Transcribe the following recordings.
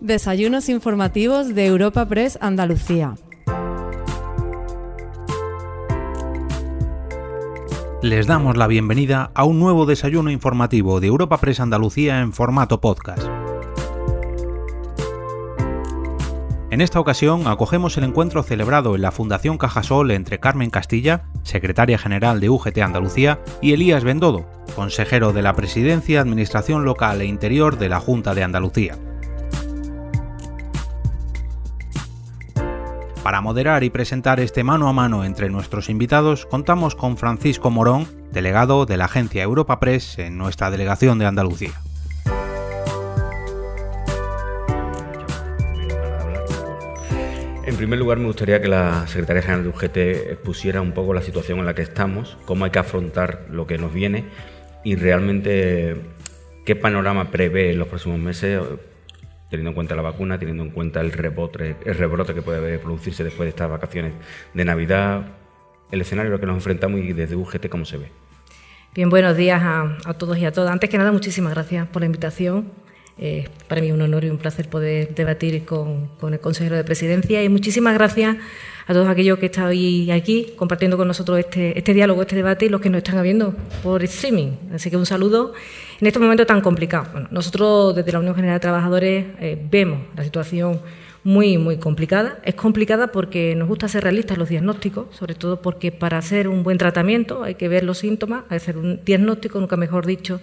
Desayunos informativos de Europa Press Andalucía. Les damos la bienvenida a un nuevo desayuno informativo de Europa Press Andalucía en formato podcast. En esta ocasión acogemos el encuentro celebrado en la Fundación Cajasol entre Carmen Castilla, secretaria general de UGT Andalucía, y Elías Bendodo, consejero de la Presidencia, Administración Local e Interior de la Junta de Andalucía. Para moderar y presentar este mano a mano entre nuestros invitados, contamos con Francisco Morón, delegado de la agencia Europa Press en nuestra delegación de Andalucía. En primer lugar, me gustaría que la Secretaría General de UGT expusiera un poco la situación en la que estamos, cómo hay que afrontar lo que nos viene y realmente qué panorama prevé en los próximos meses, teniendo en cuenta la vacuna, teniendo en cuenta el rebrote, el rebrote que puede producirse después de estas vacaciones de Navidad, el escenario al que nos enfrentamos y desde UGT cómo se ve. Bien, buenos días a, a todos y a todas. Antes que nada, muchísimas gracias por la invitación eh, para mí es un honor y un placer poder debatir con, el consejero de presidencia y muchísimas gracias a todos aquellos que están aquí compartiendo con nosotros este, este diálogo, este debate y los que nos están viendo por streaming. Así que un saludo en este momento tan complicado. nosotros desde la Unión General de Trabajadores eh, vemos la situación muy, muy complicada. Es complicada porque nos gusta ser realistas los diagnósticos, sobre todo porque para hacer un buen tratamiento hay que ver los síntomas, hay que hacer un diagnóstico, nunca mejor dicho,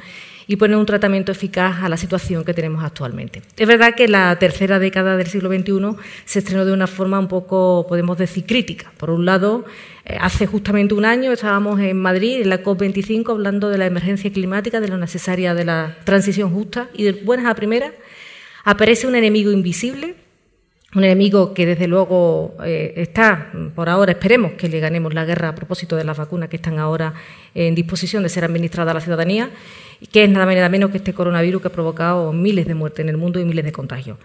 y poner un tratamiento eficaz a la situación que tenemos actualmente. Es verdad que la tercera década del siglo XXI se estrenó de una forma un poco, podemos decir, crítica. Por un lado, eh, hace justamente un año estábamos en Madrid, en la COP25, hablando de la emergencia climática, de lo necesaria de la transición justa, y de buenas a primeras aparece un enemigo invisible un enemigo que desde luego eh, está, por ahora esperemos que le ganemos la guerra a propósito de las vacunas que están ahora en disposición de ser administradas a la ciudadanía que es nada menos que este coronavirus que ha provocado miles de muertes en el mundo y miles de contagios.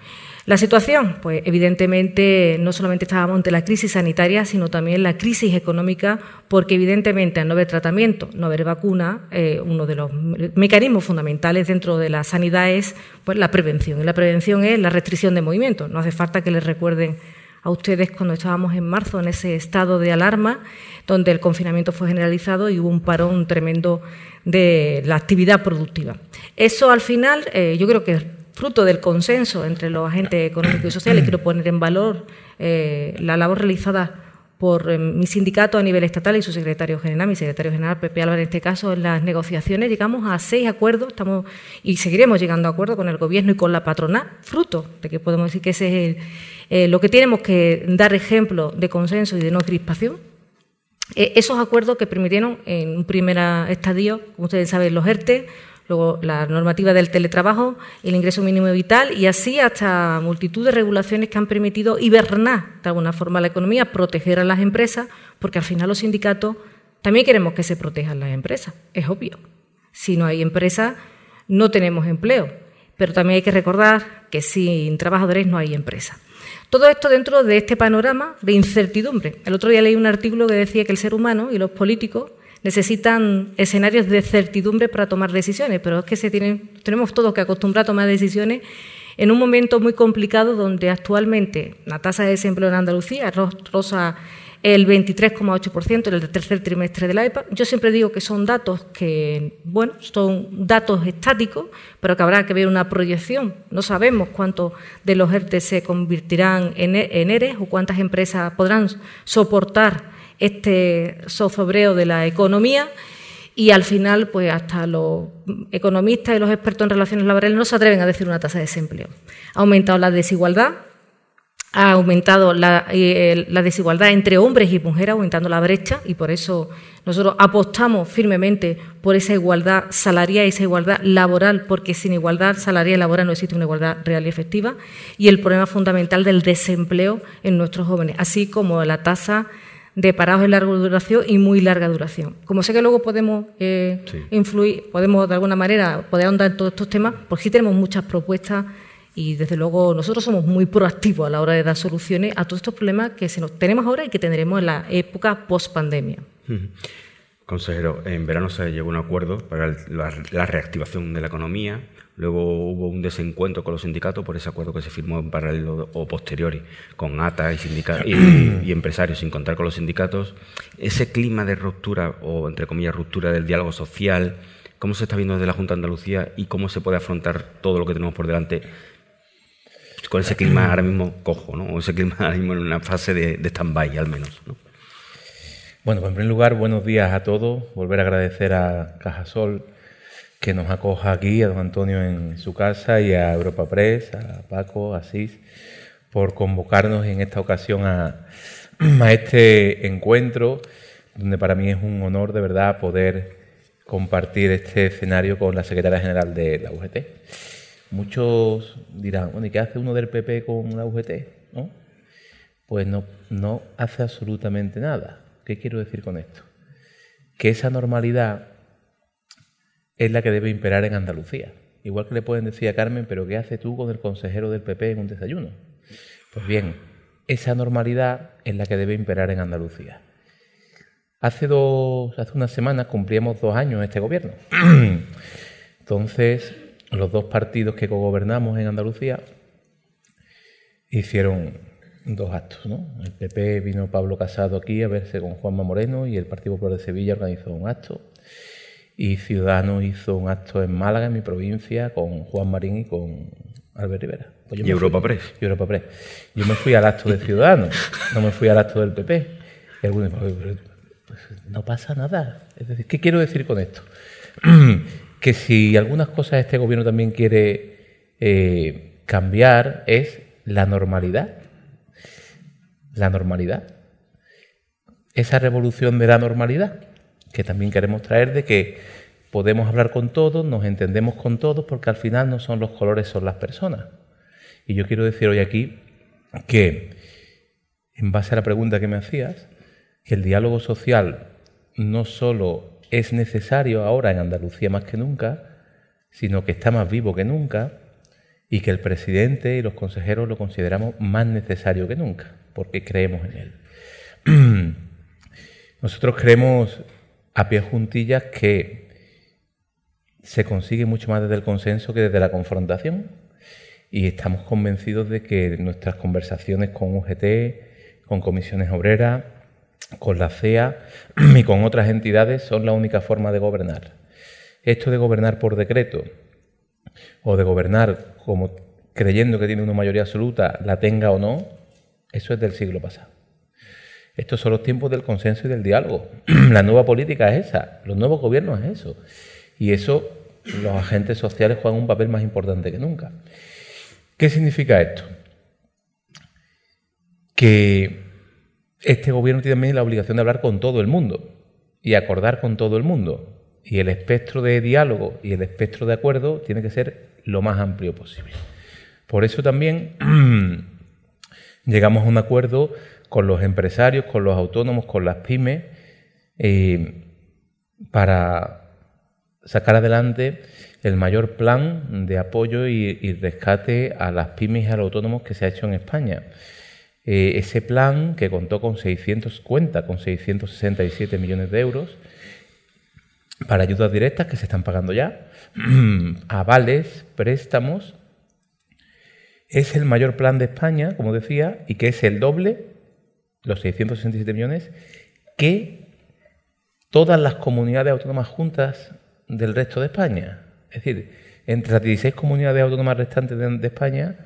La situación, pues evidentemente no solamente estábamos ante la crisis sanitaria, sino también la crisis económica, porque evidentemente al no haber tratamiento, no haber vacuna, eh, uno de los mecanismos fundamentales dentro de la sanidad es pues, la prevención. Y la prevención es la restricción de movimiento. No hace falta que les recuerden a ustedes cuando estábamos en marzo en ese estado de alarma, donde el confinamiento fue generalizado y hubo un parón tremendo de la actividad productiva. Eso al final eh, yo creo que fruto del consenso entre los agentes económicos y sociales. Quiero poner en valor eh, la labor realizada por eh, mi sindicato a nivel estatal y su secretario general, mi secretario general Pepe Álvarez en este caso, en las negociaciones llegamos a seis acuerdos estamos y seguiremos llegando a acuerdos con el gobierno y con la patronal, fruto de que podemos decir que ese es lo que tenemos que dar ejemplo de consenso y de no crispación eh, esos acuerdos que permitieron en un primer estadio, como ustedes saben, los ERTE, luego la normativa del teletrabajo, el ingreso mínimo vital y así hasta multitud de regulaciones que han permitido hibernar de alguna forma la economía, proteger a las empresas, porque al final los sindicatos también queremos que se protejan las empresas, es obvio. Si no hay empresas, no tenemos empleo, pero también hay que recordar que sin trabajadores no hay empresa. Todo esto dentro de este panorama de incertidumbre. El otro día leí un artículo que decía que el ser humano y los políticos necesitan escenarios de certidumbre para tomar decisiones, pero es que se tienen, tenemos todos que acostumbrar a tomar decisiones en un momento muy complicado donde actualmente la tasa de desempleo en Andalucía rosa el 23,8% en el tercer trimestre de la EPA. Yo siempre digo que son datos que, bueno, son datos estáticos, pero que habrá que ver una proyección. No sabemos cuántos de los ERTE se convertirán en, ERES o cuántas empresas podrán soportar este zozobreo de la economía y al final, pues hasta los economistas y los expertos en relaciones laborales no se atreven a decir una tasa de desempleo. Ha aumentado la desigualdad, ha aumentado eh, la, desigualdad entre hombres y mujeres, aumentando la brecha, y por eso nosotros apostamos firmemente por esa igualdad salarial y esa igualdad laboral, porque sin igualdad salarial y laboral no existe una igualdad real y efectiva, y el problema fundamental del desempleo en nuestros jóvenes, así como la tasa de parados de larga duración y muy larga duración. Como sé que luego podemos eh, influir, podemos de alguna manera poder ahondar en todos estos temas, pues sí tenemos muchas propuestas y desde luego nosotros somos muy proactivos a la hora de dar soluciones a todos estos problemas que se nos tenemos ahora y que tendremos en la época post pandemia. Consejero, en verano se llegó a un acuerdo para la, reactivación de la economía, luego hubo un desencuentro con los sindicatos por ese acuerdo que se firmó en paralelo o posteriori con ATA y, y, empresarios, sin contar con los sindicatos. Ese clima de ruptura, o entre comillas, ruptura del diálogo social, ¿cómo se está viendo desde la Junta de Andalucía y cómo se puede afrontar todo lo que tenemos por delante con ese clima ahora mismo cojo, ¿no? o ese clima ahora mismo en una fase de, de stand-by al menos? ¿no? Bueno, pues en primer lugar, buenos días a todos. Volver a agradecer a Cajasol que nos acoja aquí, a don Antonio en su casa y a Europa Press, a Paco, a Asís, por convocarnos en esta ocasión a, este encuentro, donde para mí es un honor de verdad poder compartir este escenario con la secretaria general de la UGT. Muchos dirán, bueno, ¿y qué hace uno del PP con la UGT? ¿No? Pues no, no hace absolutamente nada ¿Qué quiero decir con esto? Que esa normalidad es la que debe imperar en Andalucía. Igual que le pueden decir a Carmen, pero ¿qué hace tú con el consejero del PP en un desayuno? Pues bien, esa normalidad es la que debe imperar en Andalucía. Hace dos, hace unas semanas cumplíamos dos años este gobierno. Entonces, los dos partidos que gobernamos en Andalucía hicieron dos actos. ¿no? El PP vino Pablo Casado aquí a verse con Juanma Moreno y el Partido Popular de Sevilla organizó un acto. Y Ciudadanos hizo un acto en Málaga, en mi provincia, con Juan Marín y con Albert Rivera. Pues ¿Y Europa Press? Y Europa Press. Yo me fui al acto de Ciudadanos, no me fui al acto del PP. Y algunos pues, no pasa nada. Es decir, ¿qué quiero decir con esto? que si algunas cosas este gobierno también quiere eh, cambiar es la normalidad la normalidad. Esa revolución de la normalidad que también queremos traer de que podemos hablar con todos, nos entendemos con todos, porque al final no son los colores, son las personas. Y yo quiero decir hoy aquí que, en base a la pregunta que me hacías, que el diálogo social no solo es necesario ahora en Andalucía más que nunca, sino que está más vivo que nunca y que el presidente y los consejeros lo consideramos más necesario que nunca porque creemos en él. Nosotros creemos a pie juntillas que se consigue mucho más desde el consenso que desde la confrontación y estamos convencidos de que nuestras conversaciones con UGT, con comisiones obreras, con la CEA y con otras entidades son la única forma de gobernar. Esto de gobernar por decreto o de gobernar como creyendo que tiene una mayoría absoluta, la tenga o no, eso es del siglo pasado. Estos son los tiempos del consenso y del diálogo. La nueva política es esa, los nuevos gobiernos es eso. Y eso los agentes sociales juegan un papel más importante que nunca. ¿Qué significa esto? Que este gobierno tiene también la obligación de hablar con todo el mundo y acordar con todo el mundo. Y el espectro de diálogo y el espectro de acuerdo tiene que ser lo más amplio posible. Por eso también llegamos a un acuerdo con los empresarios, con los autónomos, con las pymes, eh, para sacar adelante el mayor plan de apoyo y, rescate a las pymes y a los autónomos que se ha hecho en España. Eh, ese plan que contó con 600, cuenta con 667 millones de euros para ayudas directas que se están pagando ya, avales, préstamos es el mayor plan de España, como decía, y que es el doble, los 667 millones, que todas las comunidades autónomas juntas del resto de España. Es decir, entre las 16 comunidades autónomas restantes de, España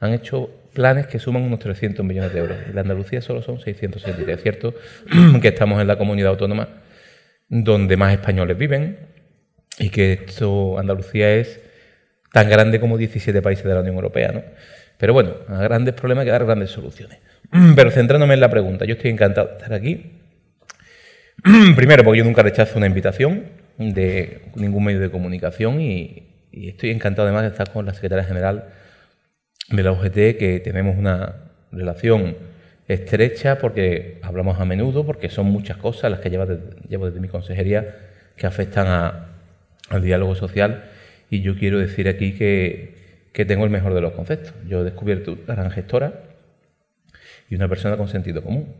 han hecho planes que suman unos 300 millones de euros. En la Andalucía solo son 663. Es cierto que estamos en la comunidad autónoma donde más españoles viven y que esto, Andalucía es tan grande como 17 países de la Unión Europea, ¿no? Pero bueno, a grandes problemas hay que dar grandes soluciones. Pero centrándome en la pregunta, yo estoy encantado de estar aquí. Primero, porque yo nunca rechazo una invitación de ningún medio de comunicación y, estoy encantado además de estar con la secretaria general de la UGT, que tenemos una relación estrecha porque hablamos a menudo, porque son muchas cosas las que llevo desde, mi consejería que afectan al diálogo social y yo quiero decir aquí que, tengo el mejor de los conceptos. Yo he descubierto una gran gestora y una persona con sentido común.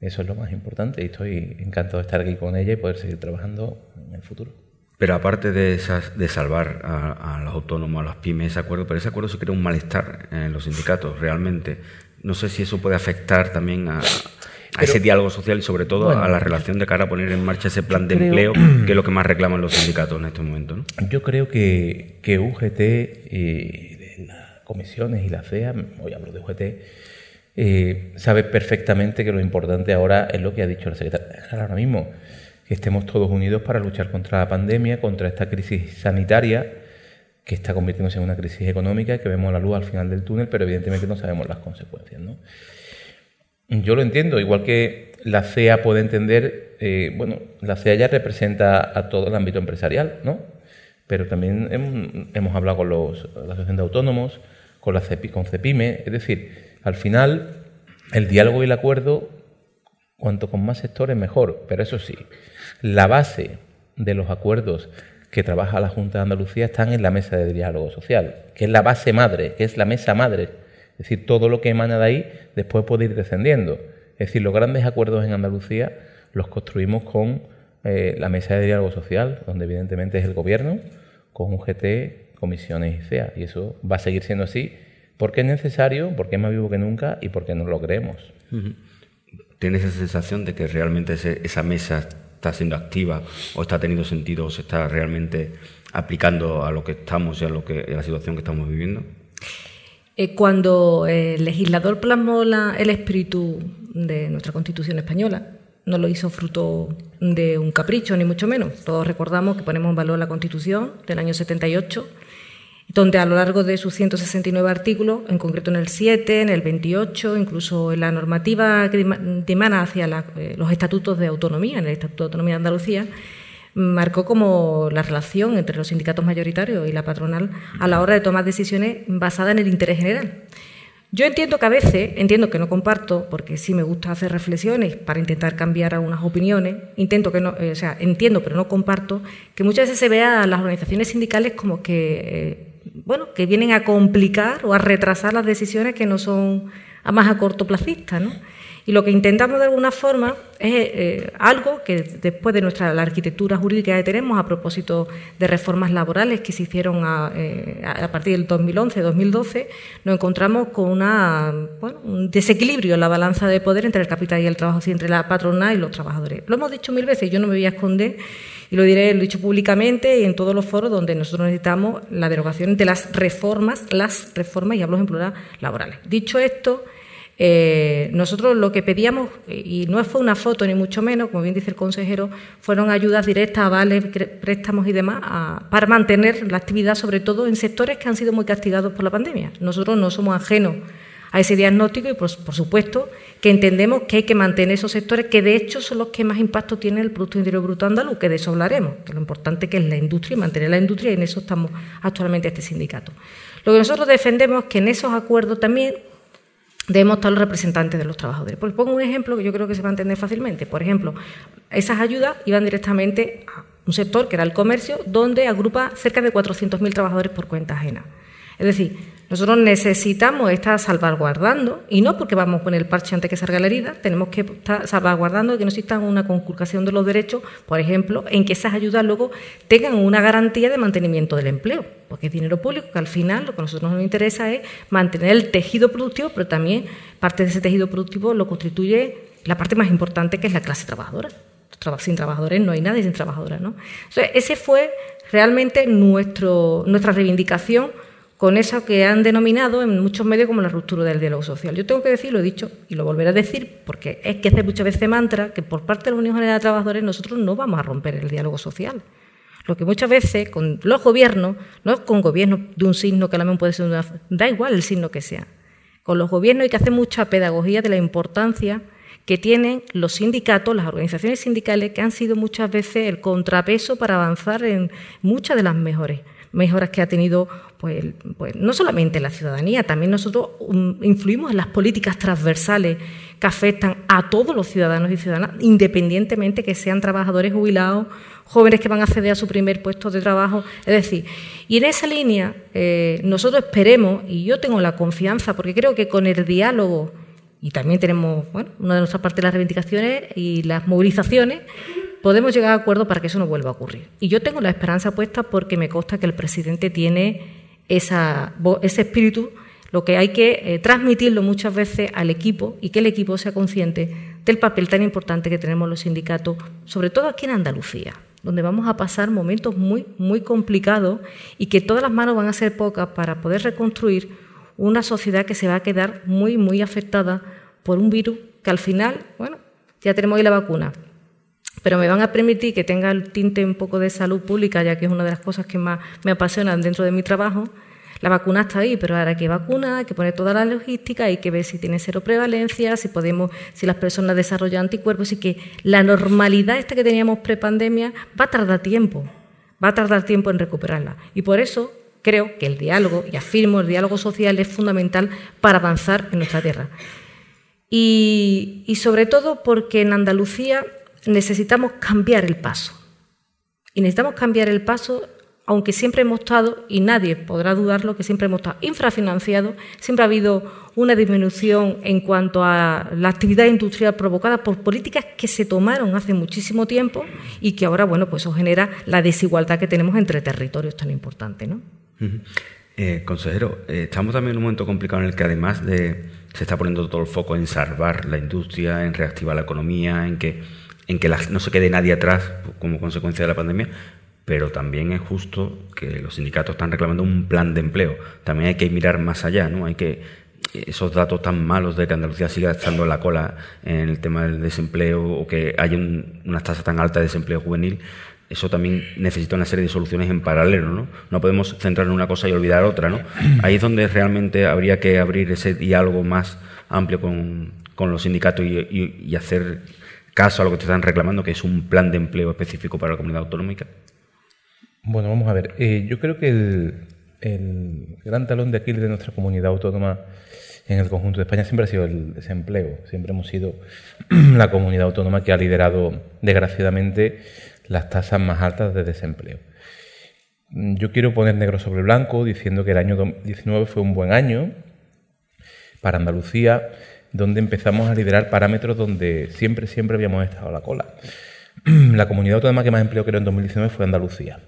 Eso es lo más importante y estoy encantado de estar aquí con ella y poder seguir trabajando en el futuro. Pero aparte de, esas, de salvar a, los autónomos, a las pymes, ese acuerdo, pero ese acuerdo se crea un malestar en los sindicatos, realmente. No sé si eso puede afectar también a, ese diálogo social y sobre todo a la relación de cara a poner en marcha ese plan de empleo, que es lo que más reclaman los sindicatos en este momento. ¿no? Yo creo que, que UGT y las comisiones y la CEA, hoy hablo de UGT, eh, sabe perfectamente que lo importante ahora es lo que ha dicho el secretario ahora mismo que estemos todos unidos para luchar contra la pandemia, contra esta crisis sanitaria que está convirtiéndose en una crisis económica, que vemos la luz al final del túnel, pero evidentemente no sabemos las consecuencias. ¿no? Yo lo entiendo, igual que la CEA puede entender, eh, bueno, la CEA ya representa a todo el ámbito empresarial, ¿no? Pero también hemos, hablado con los, la Asociación de Autónomos, con, la CEPI, con CEPIME, es decir, al final el diálogo y el acuerdo, cuanto con más sectores mejor, pero eso sí, la base de los acuerdos que trabaja la Junta de Andalucía están en la mesa de diálogo social, que es la base madre, que es la mesa madre. Es decir, todo lo que emana de ahí después puede ir descendiendo. Es decir, los grandes acuerdos en Andalucía los construimos con eh, la mesa de diálogo social, donde evidentemente es el gobierno, con UGT, comisiones y CEA. Y eso va a seguir siendo así porque es necesario, porque es más vivo que nunca y porque no lo creemos. ¿Tienes esa sensación de que realmente esa mesa está siendo activa o está teniendo sentido o se está realmente aplicando a lo que estamos y a, lo que, a la situación que estamos viviendo? Eh, cuando el legislador plasmó el espíritu de nuestra Constitución española, no lo hizo fruto de un capricho, ni mucho menos. Todos recordamos que ponemos en valor la Constitución del año 78 donde a lo largo de sus 169 artículos, en concreto en el 7, en el 28, incluso en la normativa que dimana hacia eh, los estatutos de autonomía, en el Estatuto de Autonomía de Andalucía, marcó como la relación entre los sindicatos mayoritarios y la patronal a la hora de tomar decisiones basadas en el interés general. Yo entiendo que a veces, entiendo que no comparto, porque sí me gusta hacer reflexiones para intentar cambiar algunas opiniones, intento que no, eh, o sea, entiendo pero no comparto, que muchas veces se vea a las organizaciones sindicales como que eh, bueno, que vienen a complicar o a retrasar las decisiones que no son a más a cortoplacistas, ¿no? Y lo que intentamos de alguna forma es eh, algo que después de nuestra la arquitectura jurídica que tenemos a propósito de reformas laborales que se hicieron a, eh, partir del 2011-2012, nos encontramos con una, un desequilibrio en la balanza de poder entre el capital y el trabajo, entre la patronal y los trabajadores. Lo hemos dicho mil veces, yo no me voy a esconder y lo diré, lo he dicho públicamente y en todos los foros donde nosotros necesitamos la derogación de las reformas, las reformas, y hablo en plural, laborales. Dicho esto, eh, nosotros lo que pedíamos, y no fue una foto ni mucho menos, como bien dice el consejero, fueron ayudas directas, avales, préstamos y demás para mantener la actividad, sobre todo en sectores que han sido muy castigados por la pandemia. Nosotros no somos ajenos a ese diagnóstico y, por, supuesto, que entendemos que hay que mantener esos sectores que, de hecho, son los que más impacto tienen el Producto Interior Bruto andaluz, que de eso hablaremos, que lo importante que es la industria y mantener la industria, y en eso estamos actualmente este sindicato. Lo que nosotros defendemos es que en esos acuerdos también debemos estar los representantes de los trabajadores. Pues pongo un ejemplo que yo creo que se va a entender fácilmente. Por ejemplo, esas ayudas iban directamente a un sector que era el comercio, donde agrupa cerca de 400.000 trabajadores por cuenta ajena. Es decir, nosotros necesitamos estar salvaguardando, y no porque vamos con el parche antes que salga la herida, tenemos que estar salvaguardando que no exista una conculcación de los derechos, por ejemplo, en que esas ayudas luego tengan una garantía de mantenimiento del empleo, porque es dinero público que al final lo que a nosotros nos interesa es mantener el tejido productivo, pero también parte de ese tejido productivo lo constituye la parte más importante que es la clase trabajadora. Sin trabajadores no hay nadie sin trabajadoras. ¿no? Entonces, ese fue realmente nuestro, nuestra reivindicación con eso que han denominado en muchos medios como la ruptura del diálogo social. Yo tengo que decir, lo he dicho y lo volveré a decir, porque es que hace muchas veces mantra que por parte de la Unión General de Trabajadores nosotros no vamos a romper el diálogo social. Lo que muchas veces con los gobiernos, no con gobiernos de un signo que a la puede ser una... da igual el signo que sea. Con los gobiernos hay que hacer mucha pedagogía de la importancia que tienen los sindicatos, las organizaciones sindicales, que han sido muchas veces el contrapeso para avanzar en muchas de las mejores mejoras que ha tenido pues, pues, no solamente la ciudadanía, también nosotros um, influimos en las políticas transversales que afectan a todos los ciudadanos y ciudadanas, independientemente que sean trabajadores jubilados, jóvenes que van a acceder a su primer puesto de trabajo. Es decir, y en esa línea eh, nosotros esperemos, y yo tengo la confianza, porque creo que con el diálogo y también tenemos, bueno, una de nuestras partes de las reivindicaciones y las movilizaciones, podemos llegar a acuerdos para que eso no vuelva a ocurrir. Y yo tengo la esperanza puesta porque me consta que el presidente tiene esa, ese espíritu, lo que hay que eh, transmitirlo muchas veces al equipo y que el equipo sea consciente del papel tan importante que tenemos los sindicatos, sobre todo aquí en Andalucía, donde vamos a pasar momentos muy, muy complicados y que todas las manos van a ser pocas para poder reconstruir una sociedad que se va a quedar muy, muy afectada por un virus que al final, bueno, ya tenemos ahí la vacuna, pero me van a permitir que tenga el tinte un poco de salud pública, ya que es una de las cosas que más me apasionan dentro de mi trabajo. La vacuna está ahí, pero ahora hay que vacunar, hay que poner toda la logística, hay que ver si tiene cero prevalencia, si podemos, si las personas desarrollan anticuerpos, y que la normalidad esta que teníamos prepandemia va a tardar tiempo, va a tardar tiempo en recuperarla. Y por eso creo que el diálogo, y afirmo, el diálogo social es fundamental para avanzar en nuestra tierra. Y sobre todo porque en Andalucía necesitamos cambiar el paso. Y necesitamos cambiar el paso, aunque siempre hemos estado, y nadie podrá dudarlo, que siempre hemos estado infrafinanciados, siempre ha habido una disminución en cuanto a la actividad industrial provocada por políticas que se tomaron hace muchísimo tiempo y que ahora, bueno, pues eso genera la desigualdad que tenemos entre territorios tan importantes, ¿no? Eh, consejero, eh, estamos también en un momento complicado en el que además de se está poniendo todo el foco en salvar la industria, en reactivar la economía, en que en que no se quede nadie atrás como consecuencia de la pandemia, pero también es justo que los sindicatos están reclamando un plan de empleo. También hay que mirar más allá, ¿no? Hay que esos datos tan malos de que Andalucía siga estando en la cola en el tema del desempleo o que haya una tasa tan alta de desempleo juvenil, eso también necesita una serie de soluciones en paralelo, ¿no? No podemos centrar en una cosa y olvidar otra, ¿no? Ahí es donde realmente habría que abrir ese diálogo más amplio con, los sindicatos y hacer caso a lo que te están reclamando, que es un plan de empleo específico para la comunidad autonómica? Bueno, vamos a ver. Eh, yo creo que el, gran talón de Aquiles de nuestra comunidad autónoma en el conjunto de España siempre ha sido el desempleo. Siempre hemos sido la comunidad autónoma que ha liderado, desgraciadamente, las tasas más altas de desempleo. Yo quiero poner negro sobre blanco diciendo que el año 2019 fue un buen año para Andalucía donde empezamos a liderar parámetros donde siempre, siempre habíamos estado a la cola. La comunidad autónoma que más empleo creó en 2019 fue Andalucía.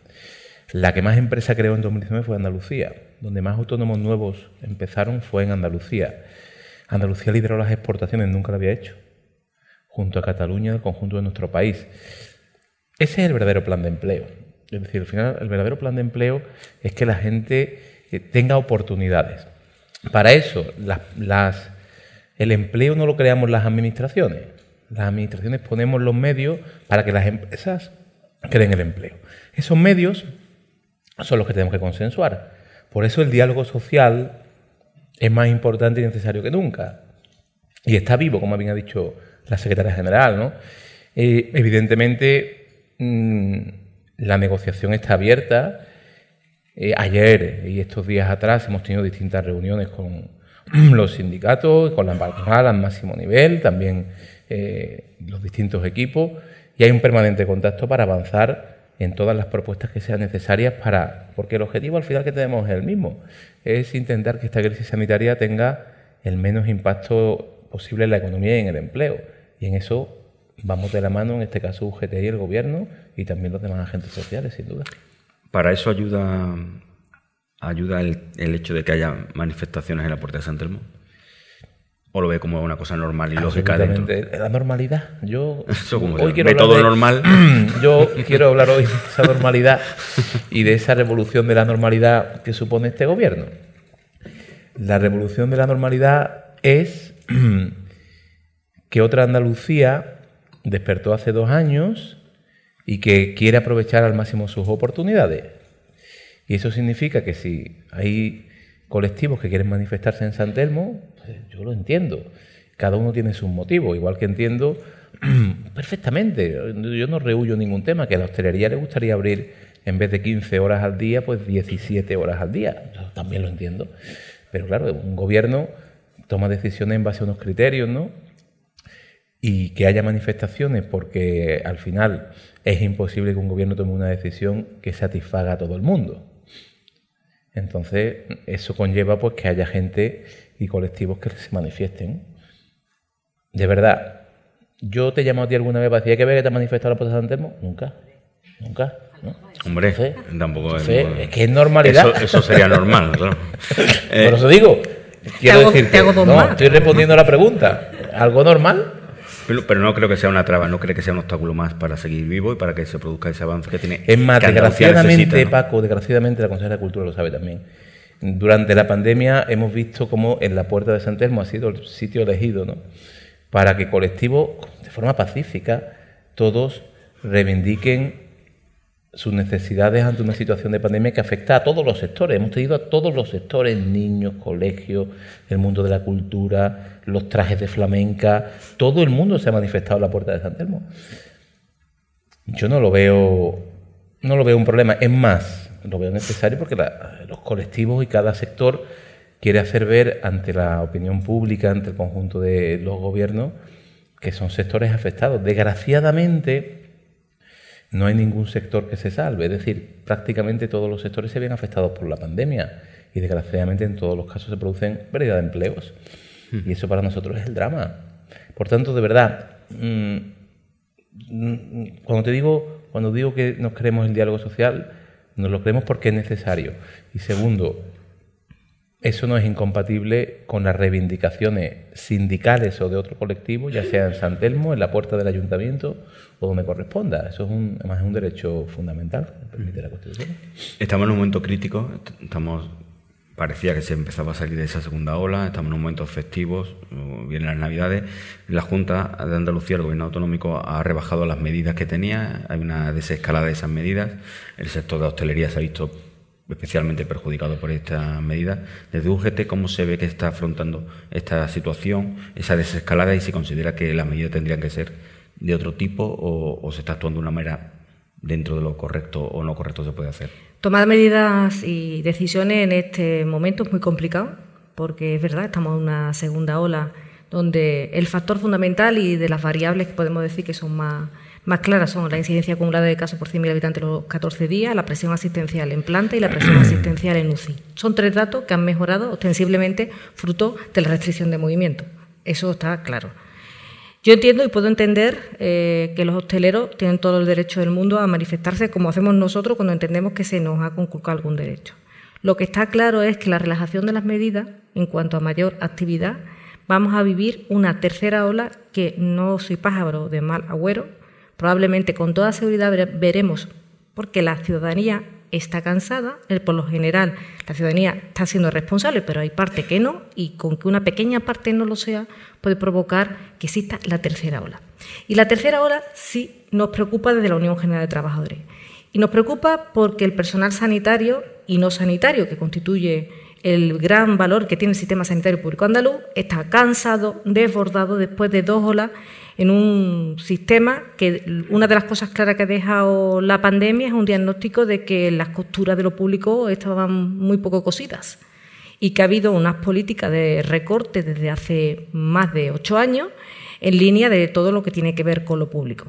La que más empresa creó en 2019 fue Andalucía. Donde más autónomos nuevos empezaron fue en Andalucía. Andalucía lideró las exportaciones, nunca lo había hecho. Junto a Cataluña, el conjunto de nuestro país. Ese es el verdadero plan de empleo. Es decir, al final, el verdadero plan de empleo es que la gente eh, tenga oportunidades. Para eso, las el empleo no lo creamos las administraciones. Las administraciones ponemos los medios para que las empresas creen el empleo. Esos medios son los que tenemos que consensuar. Por eso el diálogo social es más importante y necesario que nunca. Y está vivo, como bien ha dicho la secretaria general. ¿no? Eh, evidentemente, mm, la negociación está abierta. Eh, ayer y estos días atrás hemos tenido distintas reuniones con, los sindicatos, con la embajada al máximo nivel, también eh, los distintos equipos, y hay un permanente contacto para avanzar en todas las propuestas que sean necesarias para, porque el objetivo al final que tenemos es el mismo, es intentar que esta crisis sanitaria tenga el menos impacto posible en la economía y en el empleo. Y en eso vamos de la mano, en este caso UGT y el gobierno, y también los demás agentes sociales, sin duda. Para eso ayuda ¿Ayuda el, hecho de que haya manifestaciones en la puerta de San Telmo? ¿O lo ve como una cosa normal y lógica dentro? La normalidad. Yo hoy quiero todo normal. Yo quiero hablar hoy de esa normalidad y de esa revolución de la normalidad que supone este gobierno. La revolución de la normalidad es que otra Andalucía despertó hace dos años y que quiere aprovechar al máximo sus oportunidades. Y eso significa que si hay colectivos que quieren manifestarse en San Telmo, pues yo lo entiendo. Cada uno tiene sus motivos, igual que entiendo perfectamente. Yo no rehuyo ningún tema, que a la hostelería le gustaría abrir en vez de 15 horas al día, pues 17 horas al día. Yo también lo entiendo. Pero claro, un gobierno toma decisiones en base a unos criterios, ¿no? Y que haya manifestaciones porque al final es imposible que un gobierno tome una decisión que satisfaga a todo el mundo. Entonces, eso conlleva pues que haya gente y colectivos que se manifiesten. de verdad, yo te he llamado a ti alguna vez para decir que ver que te has manifestado la puerta de San Telmo. Nunca, nunca. ¿no? Hombre, Entonces, tampoco entonces, es que es normalidad. Eso, eso sería normal, claro. Eh, Por eso digo, quiero decir te hago dos no, más. estoy respondiendo a la pregunta. ¿Algo normal? Pero, pero no creo que sea una traba, no creo que sea un obstáculo más para seguir vivo y para que se produzca ese avance que tiene. Es más, que Andalucía desgraciadamente, necesita, ¿no? Paco, desgraciadamente la consejera de Cultura lo sabe también. Durante la pandemia hemos visto cómo en la puerta de San Telmo ha sido el sitio elegido, ¿no? Para que colectivos, de forma pacífica, todos reivindiquen sus necesidades ante una situación de pandemia que afecta a todos los sectores. Hemos tenido a todos los sectores, niños, colegios, el mundo de la cultura, los trajes de flamenca, todo el mundo se ha manifestado en la puerta de San Telmo. Yo no lo veo, no lo veo un problema. Es más, lo veo necesario porque los colectivos y cada sector quiere hacer ver ante la opinión pública, ante el conjunto de los gobiernos, que son sectores afectados. Desgraciadamente, no hay ningún sector que se salve. Es decir, prácticamente todos los sectores se ven afectados por la pandemia y desgraciadamente en todos los casos se producen pérdida de empleos. Y eso para nosotros es el drama. Por tanto, de verdad, mm, mm, cuando te digo, cuando digo que nos creemos el diálogo social, nos lo creemos porque es necesario. Y segundo, eso no es incompatible con las reivindicaciones sindicales o de otro colectivo, ya sea en San Telmo, en la puerta del ayuntamiento o donde corresponda. Eso es un, un derecho fundamental que permite la Constitución. Estamos en un momento crítico, est- estamos parecía que se empezaba a salir de esa segunda ola, estamos en un momento festivos, uh, vienen las Navidades, la Junta de Andalucía, el Gobierno Autonómico, ha rebajado las medidas que tenía, hay una desescalada de esas medidas, el sector de hostelería se ha visto especialmente perjudicado por estas medidas. Desde UGT, ¿cómo se ve que está afrontando esta situación, esa desescalada y si considera que las medidas tendrían que ser de otro tipo o, o se está actuando de una manera dentro de lo correcto o no correcto se puede hacer? Tomar medidas y decisiones en este momento es muy complicado, porque es verdad, estamos en una segunda ola donde el factor fundamental y de las variables que podemos decir que son más, más claras son la incidencia acumulada de casos por 100.000 habitantes en los 14 días, la presión asistencial en planta y la presión asistencial en UCI. Son tres datos que han mejorado ostensiblemente fruto de la restricción de movimiento. Eso está claro. Yo entiendo y puedo entender eh, que los hosteleros tienen todo el derecho del mundo a manifestarse como hacemos nosotros cuando entendemos que se nos ha conculcado algún derecho. Lo que está claro es que la relajación de las medidas en cuanto a mayor actividad vamos a vivir una tercera ola que no soy pájaro de mal agüero. Probablemente con toda seguridad vere- veremos porque la ciudadanía está cansada, por lo general la ciudadanía está siendo responsable, pero hay parte que no, y con que una pequeña parte no lo sea, puede provocar que exista la tercera ola. Y la tercera ola sí nos preocupa desde la Unión General de Trabajadores. Y nos preocupa porque el personal sanitario y no sanitario, que constituye el gran valor que tiene el sistema sanitario público andaluz, está cansado, desbordado después de dos olas en un sistema que una de las cosas claras que ha dejado la pandemia es un diagnóstico de que las costuras de lo público estaban muy poco cosidas y que ha habido unas políticas de recorte desde hace más de ocho años en línea de todo lo que tiene que ver con lo público.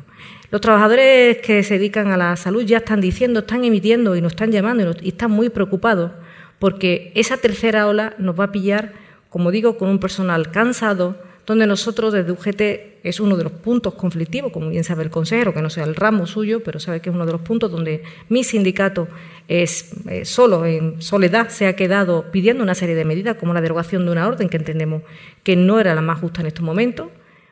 Los trabajadores que se dedican a la salud ya están diciendo, están emitiendo y nos están llamando y, y están muy preocupados porque esa tercera ola nos va a pillar, como digo, con un personal cansado, donde nosotros desde UGT es uno de los puntos conflictivos, como bien sabe el consejero, que no sea el ramo suyo, pero sabe que es uno de los puntos donde mi sindicato es eh, solo, en soledad, se ha quedado pidiendo una serie de medidas, como la derogación de una orden que entendemos que no era la más justa en estos momentos,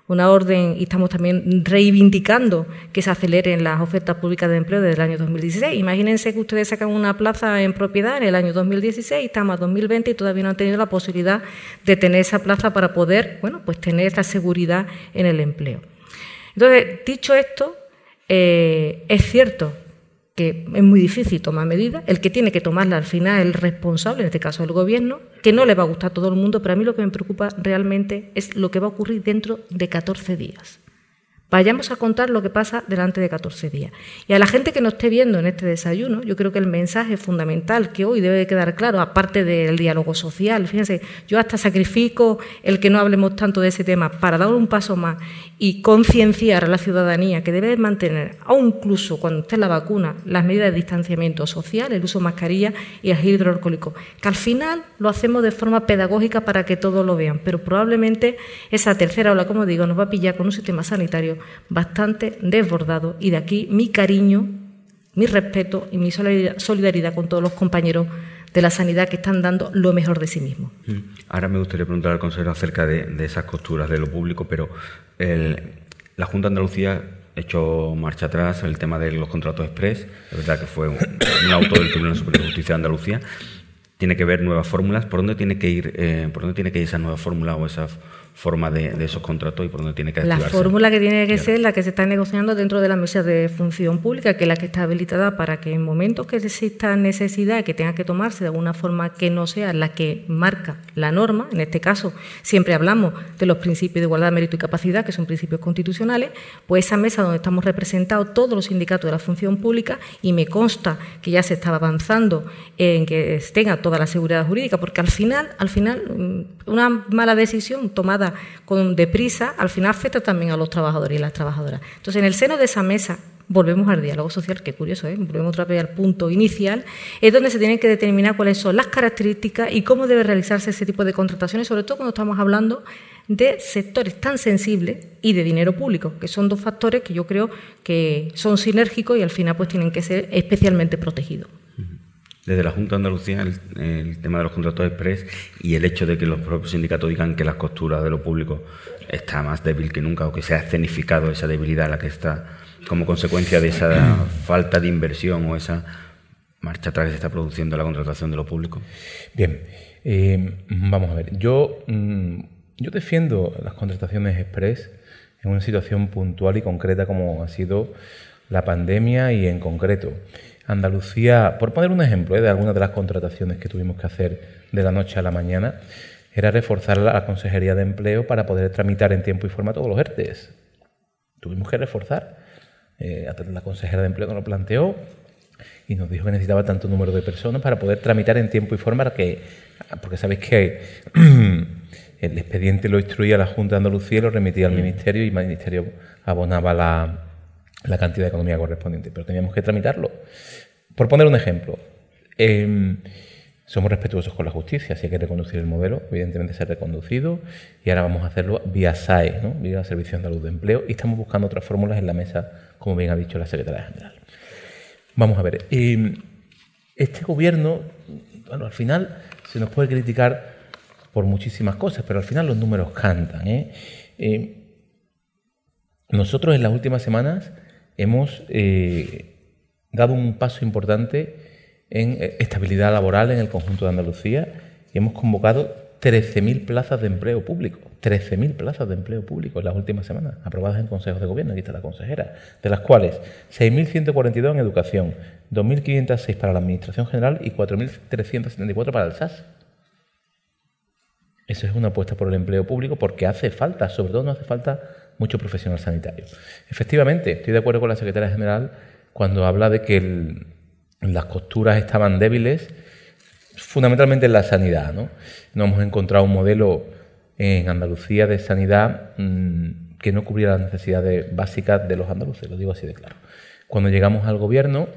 una orden y estamos también reivindicando que se aceleren las ofertas públicas de empleo desde el año 2016. Imagínense que ustedes sacan una plaza en propiedad en el año 2016, estamos a 2020 y todavía no han tenido la posibilidad de tener esa plaza para poder, bueno, pues tener esta seguridad en el empleo. Entonces, dicho esto, eh, es cierto que es muy difícil tomar medidas, el que tiene que tomarla al final es el responsable, en este caso el gobierno, que no le va a gustar a todo el mundo, pero a mí lo que me preocupa realmente es lo que va a ocurrir dentro de 14 días. Vayamos a contar lo que pasa delante de 14 días. Y a la gente que nos esté viendo en este desayuno, yo creo que el mensaje fundamental que hoy debe quedar claro, aparte del diálogo social, fíjense, yo hasta sacrifico el que no hablemos tanto de ese tema para dar un paso más y concienciar a la ciudadanía que debe mantener, aun incluso cuando esté la vacuna, las medidas de distanciamiento social, el uso de mascarilla y el hidroalcohólico, que al final lo hacemos de forma pedagógica para que todos lo vean, pero probablemente esa tercera ola, como digo, nos va a pillar con un sistema sanitario bastante desbordado y de aquí mi cariño, mi respeto y mi solidaridad con todos los compañeros de la sanidad que están dando lo mejor de sí mismos. Mm. Ahora me gustaría preguntar al consejero acerca de, esas costuras de lo público, pero la Junta de Andalucía hecho marcha atrás el tema de los contratos express, es verdad que fue un, auto del Tribunal Superior de Justicia de Andalucía. Tiene que ver nuevas fórmulas. ¿Por dónde tiene que ir, eh, por dónde tiene que ir esa nueva fórmula o esa forma de, esos contratos y por dónde tiene que activarse. La fórmula que tiene que ser la que se está negociando dentro de la mesa de función pública, que es la que está habilitada para que en momentos que exista necesidad que tenga que tomarse de alguna forma que no sea la que marca la norma, en este caso siempre hablamos de los principios de igualdad, mérito y capacidad, que son principios constitucionales, pues esa mesa donde estamos representados todos los sindicatos de la función pública y me consta que ya se estaba avanzando en que tenga toda la seguridad jurídica, porque al final, al final, mm, una mala decisión tomada con deprisa, al final afecta también a los trabajadores y las trabajadoras. Entonces, en el seno de esa mesa, volvemos al diálogo social, que curioso, ¿eh? volvemos otra vez al punto inicial, es donde se tienen que determinar cuáles son las características y cómo debe realizarse ese tipo de contrataciones, sobre todo cuando estamos hablando de sectores tan sensibles y de dinero público, que son dos factores que yo creo que son sinérgicos y al final pues tienen que ser especialmente protegidos desde la Junta de Andalucía el, tema de los contratos express y el hecho de que los propios sindicatos digan que las costuras de lo público está más débil que nunca o que se ha escenificado esa debilidad a la que está como consecuencia de esa falta de inversión o esa marcha atrás que se está produciendo la contratación de lo público? Bien, eh, vamos a ver. Yo, mm, yo defiendo las contrataciones express en una situación puntual y concreta como ha sido la pandemia y en concreto Andalucía, por poner un ejemplo ¿eh? de algunas de las contrataciones que tuvimos que hacer de la noche a la mañana, era reforzar la Consejería de Empleo para poder tramitar en tiempo y forma todos los ERTES. Tuvimos que reforzar. Eh, la consejera de Empleo nos lo planteó y nos dijo que necesitaba tanto número de personas para poder tramitar en tiempo y forma, que, porque sabéis que el expediente lo instruía la Junta de Andalucía y lo remitía al Ministerio y el Ministerio abonaba la, la cantidad de economía correspondiente, pero teníamos que tramitarlo. Por poner un ejemplo, em, somos respetuosos con la justicia, si hay que reconducir el modelo, evidentemente se ha reconducido y ahora vamos a hacerlo vía SAE, ¿no? vía Servicio Andaluz de Empleo, y estamos buscando otras fórmulas en la mesa, como bien ha dicho la secretaria general. Vamos a ver, em, este gobierno, bueno, al final se nos puede criticar por muchísimas cosas, pero al final los números cantan. ¿eh? Em, nosotros en las últimas semanas hemos eh, dado un paso importante en eh, estabilidad laboral en el conjunto de Andalucía y hemos convocado 13.000 plazas de empleo público. 13.000 plazas de empleo público en las últimas semanas, aprobadas en consejos de gobierno, aquí está la consejera, de las cuales 6.142 en educación, 2.506 para la Administración General y 4.374 para el SAS. Eso es una apuesta por el empleo público porque hace falta, sobre todo no hace falta mucho profesional sanitario. Efectivamente, estoy de acuerdo con la secretaria general cuando habla de que las costuras estaban débiles, fundamentalmente en la sanidad. ¿no? no hemos encontrado un modelo en Andalucía de sanidad mm, que no cubriera las necesidades básicas de los andaluces, lo digo así de claro. Cuando llegamos al gobierno,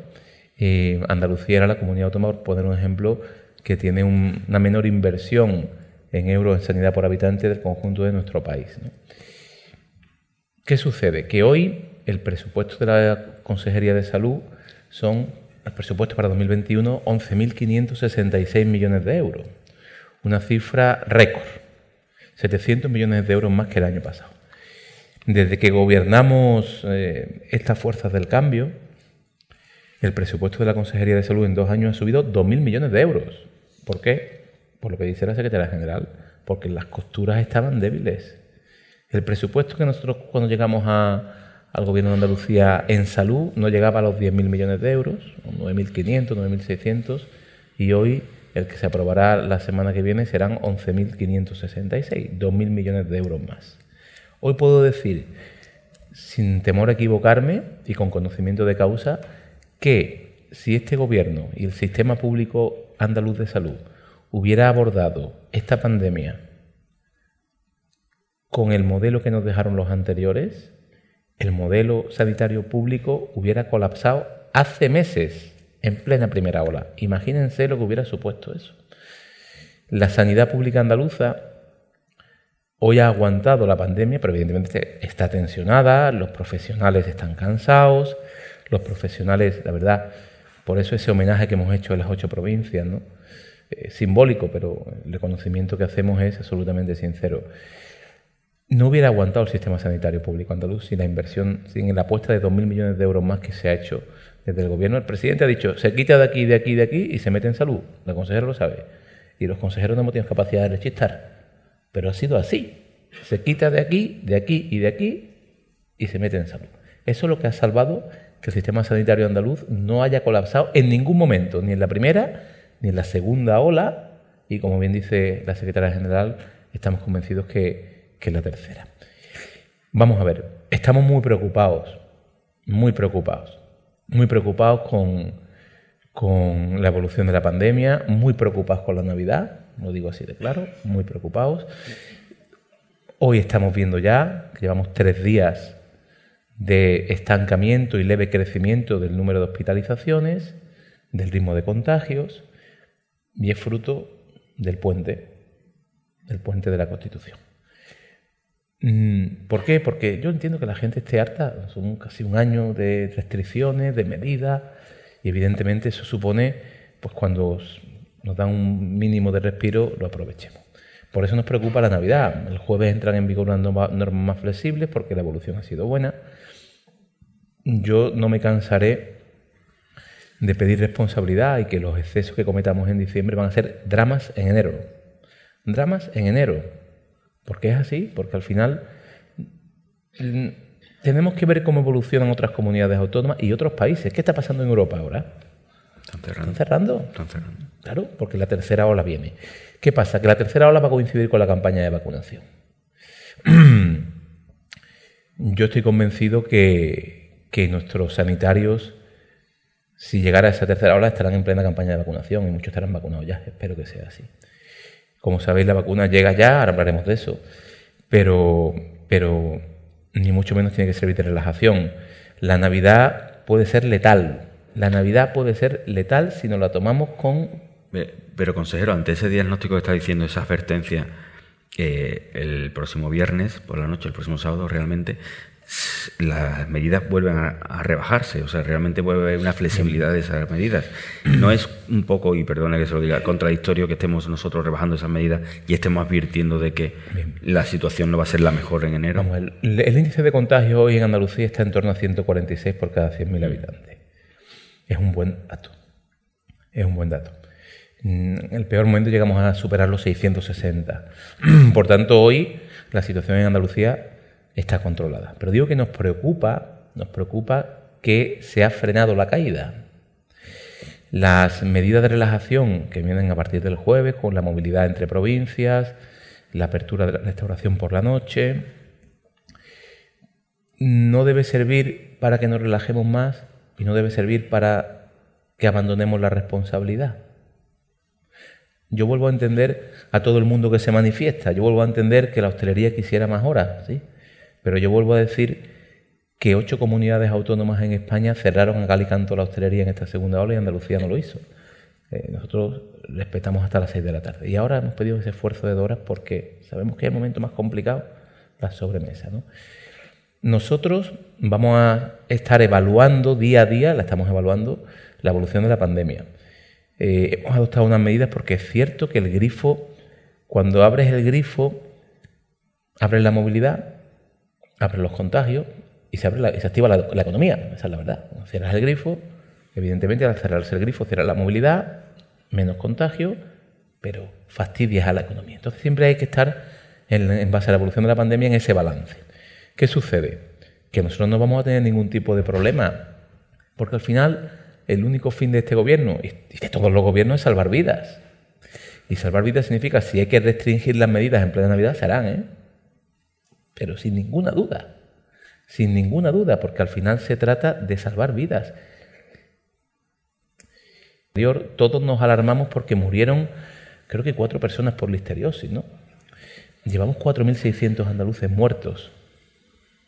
eh, Andalucía era la comunidad autónoma, por poner un ejemplo, que tiene una menor inversión en euros en sanidad por habitante del conjunto de nuestro país. ¿Qué sucede? Que hoy el presupuesto de la Consejería de Salud son, el presupuesto para 2021, 11.566 millones de euros. Una cifra récord. 700 millones de euros más que el año pasado. Desde que gobernamos eh, estas fuerzas del cambio, el presupuesto de la Consejería de Salud en dos años ha subido 2.000 millones de euros. ¿Por qué? Por lo que dice la Secretaria General, porque las costuras estaban débiles. El presupuesto que nosotros cuando llegamos al gobierno de Andalucía en salud no llegaba a los 10.000 millones de euros, 9.500, 9.600, y hoy el que se aprobará la semana que viene serán 11.566, 2.000 millones de euros más. Hoy puedo decir, sin temor a equivocarme y con conocimiento de causa, que si este gobierno y el sistema público andaluz de salud hubiera abordado esta pandemia con el modelo que nos dejaron los anteriores, el modelo sanitario público hubiera colapsado hace meses, en plena primera ola. Imagínense lo que hubiera supuesto eso. La sanidad pública andaluza hoy ha aguantado la pandemia, pero evidentemente está tensionada, los profesionales están cansados, los profesionales, la verdad, por eso ese homenaje que hemos hecho en las ocho provincias, ¿no? Eh, simbólico, pero el reconocimiento que hacemos es absolutamente sincero. No hubiera aguantado el sistema sanitario público andaluz sin la inversión, sin la apuesta de 2.000 millones de euros más que se ha hecho desde el gobierno. El presidente ha dicho, se quita de aquí, de aquí, de aquí y se mete en salud. La consejera lo sabe. Y los consejeros no hemos tenido capacidad de rechistar. Pero ha sido así. Se quita de aquí, de aquí y de aquí y se mete en salud. Eso es lo que ha salvado que el sistema sanitario andaluz no haya colapsado en ningún momento, ni en la primera ni en la segunda ola. Y como bien dice la secretaria general, estamos convencidos que que la tercera. Vamos a ver, estamos muy preocupados, muy preocupados, muy preocupados con, con la evolución de la pandemia, muy preocupados con la Navidad, lo digo así de claro, muy preocupados. Hoy estamos viendo ya que llevamos tres días de estancamiento y leve crecimiento del número de hospitalizaciones, del ritmo de contagios, y es fruto del puente, del puente de la Constitución. Mm, ¿Por qué? Porque yo entiendo que la gente esté harta, son casi un año de restricciones, de medidas, y evidentemente eso supone, pues cuando nos dan un mínimo de respiro, lo aprovechemos. Por eso nos preocupa la Navidad. El jueves entran en vigor unas normas más flexibles porque la evolución ha sido buena. Yo no me cansaré de pedir responsabilidad y que los excesos que cometamos en diciembre van a ser dramas en enero. Dramas en enero ¿Por qué es así? Porque al final tenemos que ver cómo evolucionan otras comunidades autónomas y otros países. ¿Qué está pasando en Europa ahora? Están cerrando. ¿Están cerrando? Están cerrando. Claro, porque la tercera ola viene. ¿Qué pasa? Que la tercera ola va a coincidir con la campaña de vacunación. Yo estoy convencido que, que nuestros sanitarios, si llegara a esa tercera ola, estarán en plena campaña de vacunación y muchos estarán vacunados ya. Espero que sea así. Como sabéis, la vacuna llega ya, ahora hablaremos de eso, pero, pero ni mucho menos tiene que servir de relajación. La Navidad puede ser letal. La Navidad puede ser letal si nos la tomamos con... Pero, consejero, ante ese diagnóstico que está diciendo, esa advertencia, que el próximo viernes por la noche, el próximo sábado, realmente las medidas vuelven a, rebajarse, o sea, realmente vuelve a haber una flexibilidad de esas medidas. No es un poco, y perdone que se lo diga, contradictorio que estemos nosotros rebajando esas medidas y estemos advirtiendo de que la situación no va a ser la mejor en enero. el, índice de contagio hoy en Andalucía está en torno a 146 por cada 100.000 habitantes. Es un buen dato. Es un buen dato. En el peor momento llegamos a superar los 660. Por tanto, hoy la situación en Andalucía está controlada. Pero digo que nos preocupa, nos preocupa que se ha frenado la caída. Las medidas de relajación que vienen a partir del jueves, con la movilidad entre provincias, la apertura de la restauración por la noche, no debe servir para que nos relajemos más y no debe servir para que abandonemos la responsabilidad. Yo vuelvo a entender a todo el mundo que se manifiesta, yo vuelvo a entender que la hostelería quisiera más horas, ¿sí? Pero yo vuelvo a decir que ocho comunidades autónomas en España cerraron a cal la hostelería en esta segunda ola y Andalucía no lo hizo. Eh, nosotros respetamos hasta las seis de la tarde. Y ahora hemos pedido ese esfuerzo de horas porque sabemos que es el momento más complicado, la sobremesa. Nosotros vamos a estar evaluando día a día, la estamos evaluando, la evolución de la pandemia. Eh, hemos adoptado unas medidas porque es cierto que el grifo, cuando abres el grifo, abres la movilidad, abren los contagios y se, abre y se activa la, economía. Esa es la verdad. Cierras el grifo, evidentemente al cerrarse el grifo cierras la movilidad, menos contagio, pero fastidias a la economía. Entonces siempre hay que estar en, base a la evolución de la pandemia en ese balance. ¿Qué sucede? Que nosotros no vamos a tener ningún tipo de problema, porque al final el único fin de este gobierno y de todos los gobiernos es salvar vidas. Y salvar vidas significa si hay que restringir las medidas en plena Navidad, serán, ¿eh? Pero sin ninguna duda. sin ninguna duda, porque al final se trata de salvar vidas. Todos nos alarmamos porque murieron, creo que cuatro personas por listeriosis, ¿no? Llevamos 4.600 andaluces muertos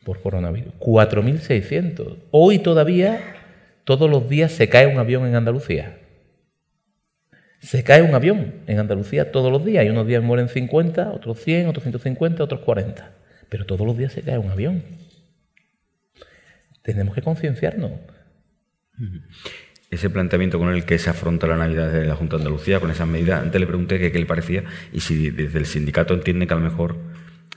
por coronavirus. 4.600. Hoy todavía, todos los días se cae un avión en Andalucía. Se cae un avión en Andalucía todos los días. Y unos días mueren 50, otros 100, otros 150, otros 40. Pero todos los días se cae un avión. Tenemos que concienciarnos. Ese planteamiento con el que se afronta la Navidad de la Junta de Andalucía, con esas medidas, antes le pregunté qué, le parecía y si desde el sindicato entiende que a lo mejor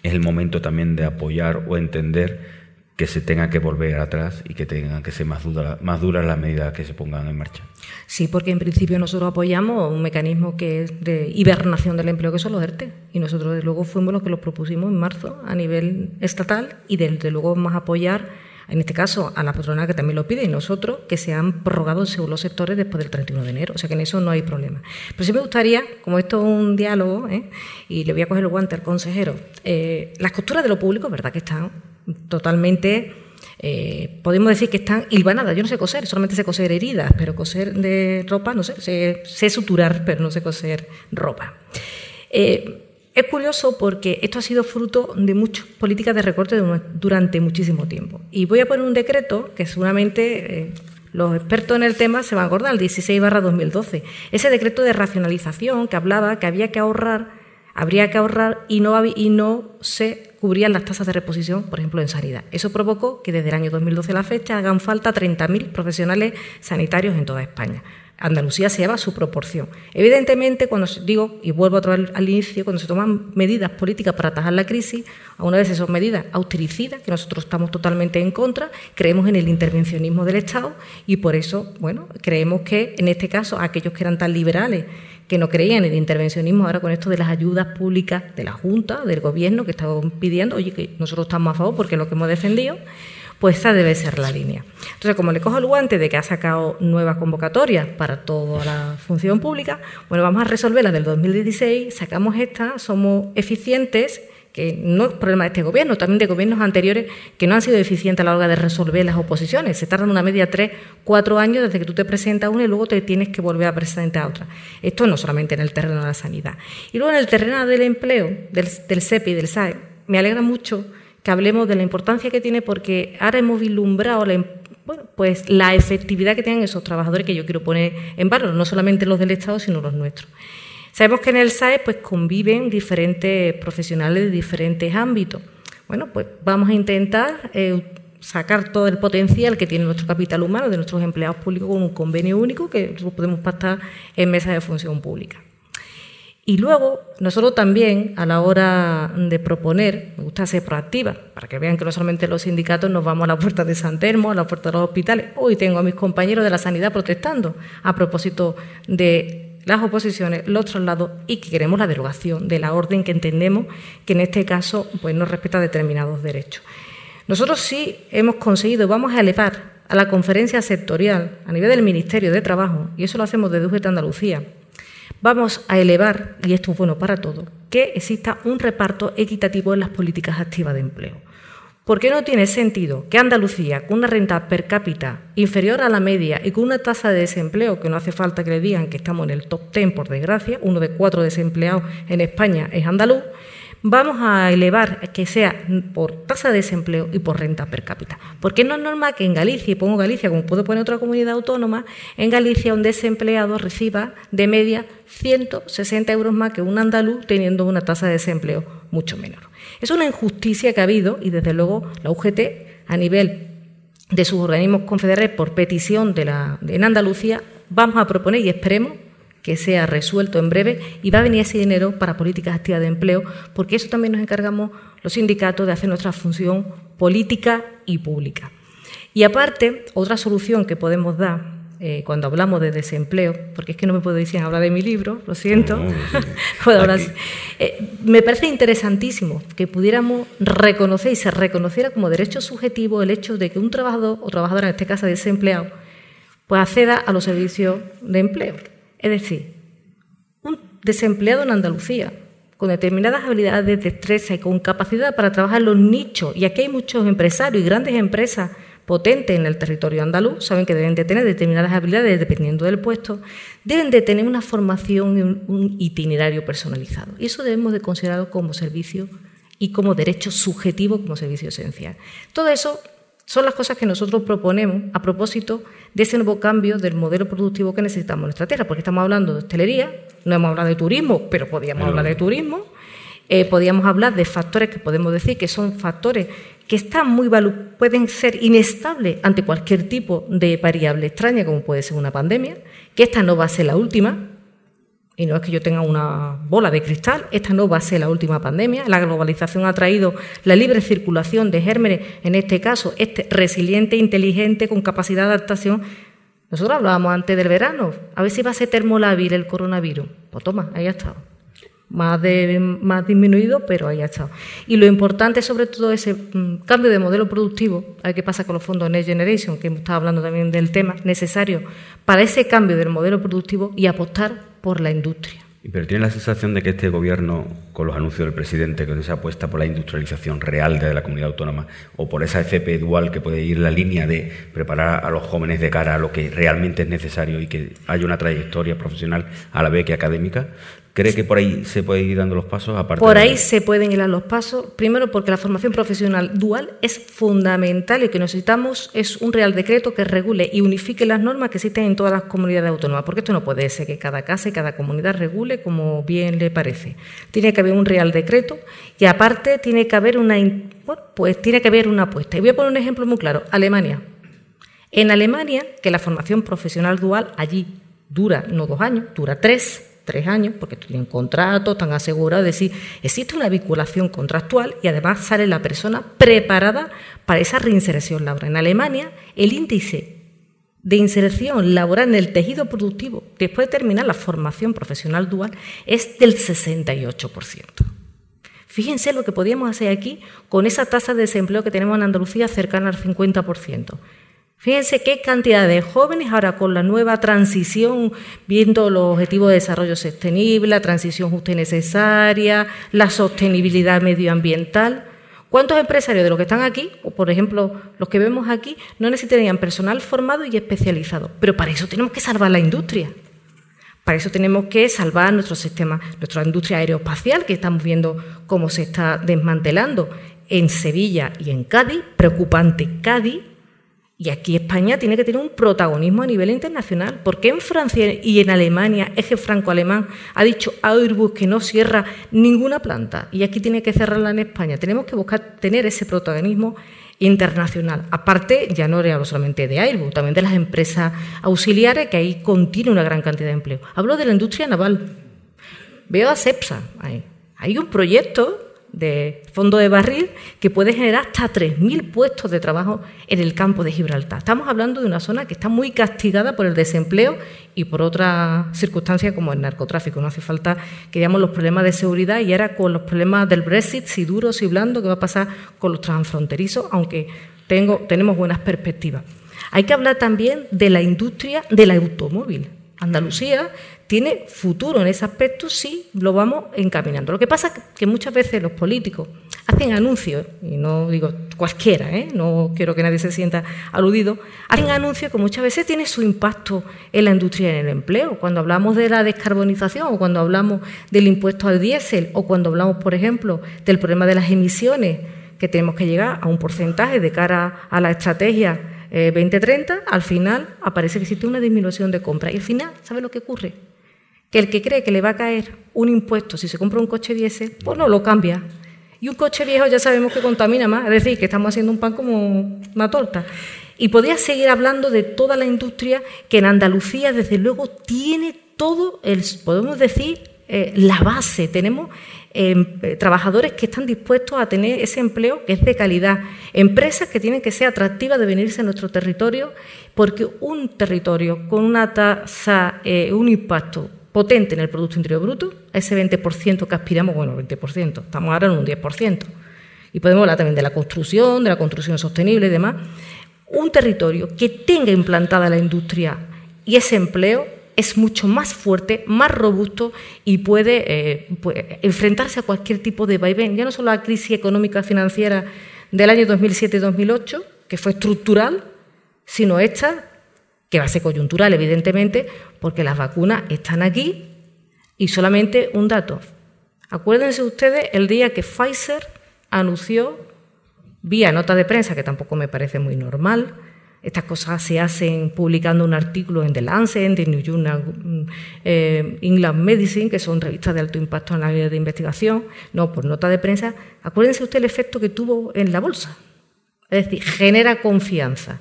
es el momento también de apoyar o entender que se tenga que volver atrás y que tengan que ser más, más duras las medidas que se pongan en marcha. Sí, porque en principio nosotros apoyamos un mecanismo que es de hibernación del empleo, que son los ERTE. Y nosotros, desde luego, fuimos los que los propusimos en marzo a nivel estatal y, desde luego, a apoyar, en este caso, a la patronal que también lo pide y nosotros, que se han prorrogado según los sectores después del 31 de enero. O sea que en eso no hay problema. Pero sí me gustaría, como esto es un diálogo, ¿eh? y le voy a coger el guante al consejero, eh, las costuras de lo público, ¿verdad que están totalmente, eh, podemos decir que están hilvanadas. Yo no sé coser, solamente sé coser heridas, pero coser de ropa, no sé, sé, suturar, pero no sé coser ropa. Eh, es curioso porque esto ha sido fruto de muchas políticas de recorte durante muchísimo tiempo. Y voy a poner un decreto que seguramente eh, los expertos en el tema se van a acordar, el 16 2012. Ese decreto de racionalización que hablaba que había que ahorrar habría que ahorrar y no, y no se cubrían las tasas de reposición, por ejemplo, en sanidad. Eso provocó que desde el año 2012 a la fecha hagan falta 30.000 profesionales sanitarios en toda España. Andalucía se lleva su proporción. Evidentemente, cuando digo, y vuelvo otra vez al inicio, cuando se toman medidas políticas para atajar la crisis, a una vez son medidas austericidas, que nosotros estamos totalmente en contra, creemos en el intervencionismo del Estado y por eso, bueno, creemos que en este caso aquellos que eran tan liberales que no creían en el intervencionismo, ahora con esto de las ayudas públicas de la Junta, del Gobierno, que estaban pidiendo, oye, que nosotros estamos a favor porque es lo que hemos defendido, pues esa debe ser la línea. Entonces, como le cojo el guante de que ha sacado nuevas convocatorias para toda la función pública, bueno, vamos a resolver la del 2016, sacamos esta, somos eficientes que no es problema de este gobierno, también de gobiernos anteriores que no han sido eficientes a la hora de resolver las oposiciones. Se tardan una media tres, cuatro años desde que tú te presentas una y luego te tienes que volver a presentar a otra. Esto no solamente en el terreno de la sanidad. Y luego en el terreno del empleo, del, del CEPI y del SAE, me alegra mucho que hablemos de la importancia que tiene porque ahora hemos vislumbrado la, pues la efectividad que tienen esos trabajadores que yo quiero poner en valor, no solamente los del Estado, sino los nuestros. Sabemos que en el SAE pues, conviven diferentes profesionales de diferentes ámbitos. Bueno, pues vamos a intentar eh, sacar todo el potencial que tiene nuestro capital humano, de nuestros empleados públicos, con un convenio único que podemos pactar en mesas de función pública. Y luego, nosotros también, a la hora de proponer, me gusta ser proactiva, para que vean que no solamente los sindicatos nos vamos a la puerta de San Termo, a la puerta de los hospitales. Hoy tengo a mis compañeros de la sanidad protestando a propósito de las oposiciones, los traslados y que queremos la derogación de la orden que entendemos que en este caso pues, no respeta determinados derechos. Nosotros sí hemos conseguido, vamos a elevar a la conferencia sectorial a nivel del Ministerio de Trabajo, y eso lo hacemos desde UGT Andalucía, vamos a elevar, y esto es bueno para todos, que exista un reparto equitativo en las políticas activas de empleo. ¿Por qué no tiene sentido que Andalucía, con una renta per cápita inferior a la media y con una tasa de desempleo, que no hace falta que le digan que estamos en el top ten, por desgracia, uno de cuatro desempleados en España es andaluz, vamos a elevar que sea por tasa de desempleo y por renta per cápita. Porque no es normal que en Galicia, y pongo Galicia como puedo poner otra comunidad autónoma, en Galicia un desempleado reciba de media 160 euros más que un andaluz teniendo una tasa de desempleo mucho menor. Es una injusticia que ha habido y desde luego la UGT a nivel de sus organismos confederales por petición de la, en Andalucía vamos a proponer y esperemos que sea resuelto en breve y va a venir ese dinero para políticas activas de empleo, porque eso también nos encargamos los sindicatos de hacer nuestra función política y pública. Y aparte, otra solución que podemos dar eh, cuando hablamos de desempleo, porque es que no me puedo decir hablar de mi libro, lo siento, eh, me parece interesantísimo que pudiéramos reconocer y se reconociera como derecho subjetivo el hecho de que un trabajador o trabajadora, en este caso desempleado, pues acceda a los servicios de empleo. Es decir, un desempleado en Andalucía con determinadas habilidades, destreza y con capacidad para trabajar los nichos, y aquí hay muchos empresarios y grandes empresas potentes en el territorio andaluz, saben que deben de tener determinadas habilidades dependiendo del puesto, deben de tener una formación y un, itinerario personalizado. Y eso debemos de considerarlo como servicio y como derecho subjetivo como servicio esencial. Todo eso son las cosas que nosotros proponemos a propósito de ese nuevo cambio del modelo productivo que necesitamos en nuestra tierra, porque estamos hablando de hostelería, no hemos hablado de turismo, pero podríamos hablar de turismo, eh, podríamos hablar de factores que podemos decir que son factores que están muy pueden ser inestables ante cualquier tipo de variable extraña, como puede ser una pandemia, que esta no va a ser la última, y no es que yo tenga una bola de cristal, esta no va a ser la última pandemia. La globalización ha traído la libre circulación de gérmenes, en este caso, este resiliente, inteligente, con capacidad de adaptación. Nosotros hablábamos antes del verano, a ver si va a ser termolábil el coronavirus. Pues toma, ahí ha estado. Más, de, más disminuido, pero ahí ha estado. Y lo importante, sobre todo, es ese mm, cambio de modelo productivo. A ver qué pasa con los fondos Next Generation, que hemos estado hablando también del tema, necesario para ese cambio del modelo productivo y apostar por la industria. Pero tiene la sensación de que este gobierno, con los anuncios del presidente, con esa apuesta por la industrialización real de la comunidad autónoma, o por esa FP dual que puede ir la línea de preparar a los jóvenes de cara a lo que realmente es necesario y que haya una trayectoria profesional a la vez que académica, ¿Cree que por ahí se puede ir dando los pasos? Aparte por ahí se pueden ir dando los pasos. Primero porque la formación profesional dual es fundamental y que necesitamos es un real decreto que regule y unifique las normas que existen en todas las comunidades autónomas. Porque esto no puede ser que cada casa y cada comunidad regule como bien le parece. Tiene que haber un real decreto y aparte tiene que haber una, pues tiene que haber una apuesta. Y voy a poner un ejemplo muy claro. Alemania. En Alemania, que la formación profesional dual allí dura no dos años, dura tres tres años, porque tienen contrato, están asegurados, es decir, existe una vinculación contractual y además sale la persona preparada para esa reinserción laboral. En Alemania, el índice de inserción laboral en el tejido productivo después de terminar la formación profesional dual es del 68%. Fíjense lo que podíamos hacer aquí con esa tasa de desempleo que tenemos en Andalucía cercana al 50%. Fíjense qué cantidad de jóvenes ahora con la nueva transición, viendo los objetivos de desarrollo sostenible, la transición justa y necesaria, la sostenibilidad medioambiental. ¿Cuántos empresarios de los que están aquí, o por ejemplo los que vemos aquí, no necesitarían personal formado y especializado? Pero para eso tenemos que salvar la industria. Para eso tenemos que salvar nuestro sistema, nuestra industria aeroespacial, que estamos viendo cómo se está desmantelando en Sevilla y en Cádiz, preocupante Cádiz, y aquí España tiene que tener un protagonismo a nivel internacional. porque en Francia y en Alemania, eje franco-alemán, ha dicho Airbus que no cierra ninguna planta y aquí tiene que cerrarla en España? Tenemos que buscar tener ese protagonismo internacional. Aparte, ya no hablo solamente de Airbus, también de las empresas auxiliares, que ahí contiene una gran cantidad de empleo. Hablo de la industria naval. Veo a CEPSA. Hay un proyecto de fondo de barril que puede generar hasta 3.000 puestos de trabajo en el campo de Gibraltar. Estamos hablando de una zona que está muy castigada por el desempleo y por otras circunstancias como el narcotráfico. No hace falta que veamos los problemas de seguridad y ahora con los problemas del Brexit, si duro, si blando, qué va a pasar con los transfronterizos, aunque tengo, tenemos buenas perspectivas. Hay que hablar también de la industria del automóvil. Andalucía tiene futuro en ese aspecto si lo vamos encaminando. Lo que pasa es que muchas veces los políticos hacen anuncios, y no digo cualquiera, ¿eh? no quiero que nadie se sienta aludido, hacen anuncios que muchas veces tienen su impacto en la industria y en el empleo. Cuando hablamos de la descarbonización o cuando hablamos del impuesto al diésel o cuando hablamos, por ejemplo, del problema de las emisiones, que tenemos que llegar a un porcentaje de cara a la estrategia 2030, eh, al final aparece que existe una disminución de compra. Y al final, ¿sabe lo que ocurre? Que el que cree que le va a caer un impuesto si se compra un coche diésel, pues no lo cambia. Y un coche viejo ya sabemos que contamina más, es decir, que estamos haciendo un pan como una torta. Y podría seguir hablando de toda la industria que en Andalucía, desde luego, tiene todo, el, podemos decir, eh, la base. Tenemos Em, trabajadores que están dispuestos a tener ese empleo que es de calidad, empresas que tienen que ser atractivas de venirse a nuestro territorio, porque un territorio con una tasa, eh, un impacto potente en el Producto Interior Bruto, ese 20% que aspiramos, bueno, 20%, estamos ahora en un 10%. Y podemos hablar también de la construcción, de la construcción sostenible y demás. Un territorio que tenga implantada la industria y ese empleo es mucho más fuerte, más robusto y puede, eh, puede enfrentarse a cualquier tipo de vaivén, ya no solo a la crisis económica financiera del año 2007-2008, que fue estructural, sino esta, que va a ser coyuntural, evidentemente, porque las vacunas están aquí y solamente un dato. Acuérdense ustedes el día que Pfizer anunció, vía nota de prensa, que tampoco me parece muy normal, estas cosas se hacen publicando un artículo en The Lancet, en The New Journal eh, England Medicine, que son revistas de alto impacto en la área de investigación, no por nota de prensa. Acuérdense usted el efecto que tuvo en la bolsa. Es decir, genera confianza.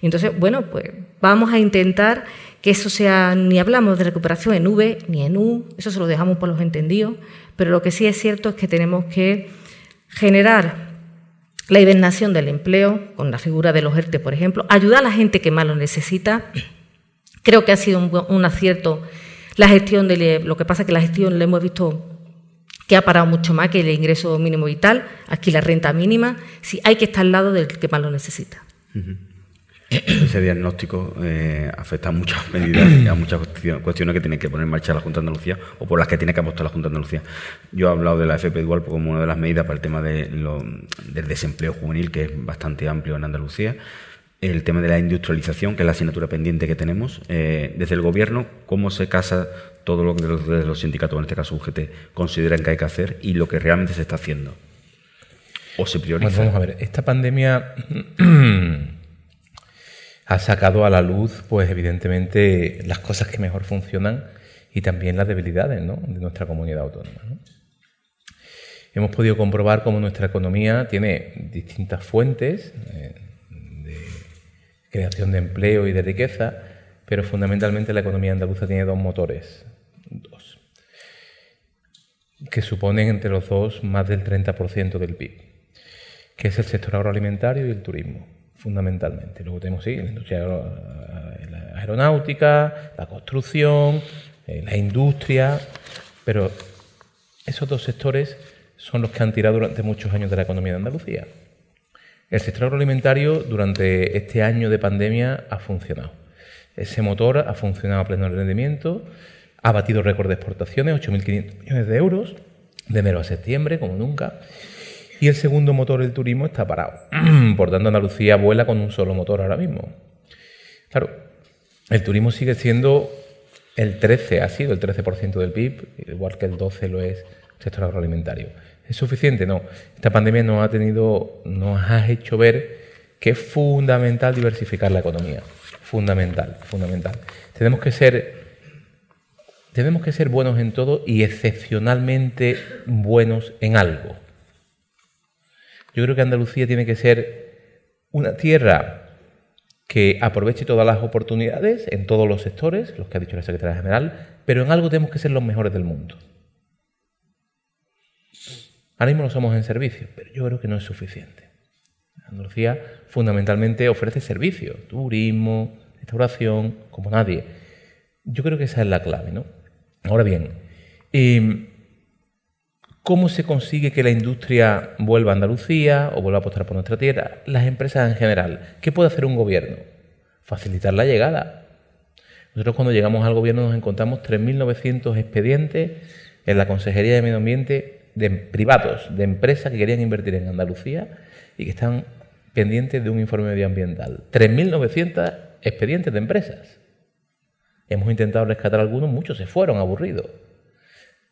Y entonces, bueno, pues vamos a intentar que eso sea, ni hablamos de recuperación en V ni en U, eso se lo dejamos por los entendidos, pero lo que sí es cierto es que tenemos que generar la hibernación del empleo, con la figura de los ERTE, por ejemplo, ayudar a la gente que más lo necesita. Creo que ha sido un, acierto la gestión de lo que pasa es que la gestión le hemos visto que ha parado mucho más que el ingreso mínimo vital, aquí la renta mínima, si hay que estar al lado del que más lo necesita. Ese diagnóstico eh, afecta a muchas medidas y a muchas cuestiones que tiene que poner en marcha la Junta de Andalucía o por las que tiene que apostar la Junta de Andalucía. Yo he hablado de la FP Dual como una de las medidas para el tema de del desempleo juvenil, que es bastante amplio en Andalucía. El tema de la industrialización, que es la asignatura pendiente que tenemos. Eh, desde el Gobierno, ¿cómo se casa todo lo que los sindicatos, en este caso UGT, consideran que hay que hacer y lo que realmente se está haciendo? ¿O se prioriza? vamos a ver, esta pandemia ha sacado a la luz, pues evidentemente, las cosas que mejor funcionan y también las debilidades de nuestra comunidad autónoma. Hemos podido comprobar cómo nuestra economía tiene distintas fuentes eh, de creación de empleo y de riqueza, pero fundamentalmente la economía andaluza tiene dos motores, dos, que suponen entre los dos más del 30% del PIB, que es el sector agroalimentario y el turismo fundamentalmente. Luego tenemos sí, la industria aeronáutica, la construcción, eh, la industria, pero esos dos sectores son los que han tirado durante muchos años de la economía de Andalucía. El sector agroalimentario durante este año de pandemia ha funcionado. Ese motor ha funcionado a pleno rendimiento, ha batido récord de exportaciones, 8.500 millones de euros, de enero a septiembre, como nunca, y el segundo motor, el turismo, está parado. Por tanto, Andalucía vuela con un solo motor ahora mismo. Claro, el turismo sigue siendo el 13, ha sido el 13% del PIB, igual que el 12 lo es el sector agroalimentario. ¿Es suficiente? No. Esta pandemia nos ha tenido, nos ha hecho ver que es fundamental diversificar la economía. Fundamental, fundamental. Tenemos que ser tenemos que ser buenos en todo y excepcionalmente buenos en algo. Yo creo que Andalucía tiene que ser una tierra que aproveche todas las oportunidades en todos los sectores, los que ha dicho la secretaria general, pero en algo tenemos que ser los mejores del mundo. Ahora mismo no somos en servicio, pero yo creo que no es suficiente. Andalucía fundamentalmente ofrece servicios, turismo, restauración, como nadie. Yo creo que esa es la clave, ¿no? Ahora bien, eh, ¿Cómo se consigue que la industria vuelva a Andalucía o vuelva a apostar por nuestra tierra? Las empresas en general. ¿Qué puede hacer un gobierno? Facilitar la llegada. Nosotros cuando llegamos al gobierno nos encontramos 3.900 expedientes en la Consejería de Medio Ambiente de privados, de empresas que querían invertir en Andalucía y que están pendientes de un informe medioambiental. 3.900 expedientes de empresas. Hemos intentado rescatar algunos, muchos se fueron aburridos.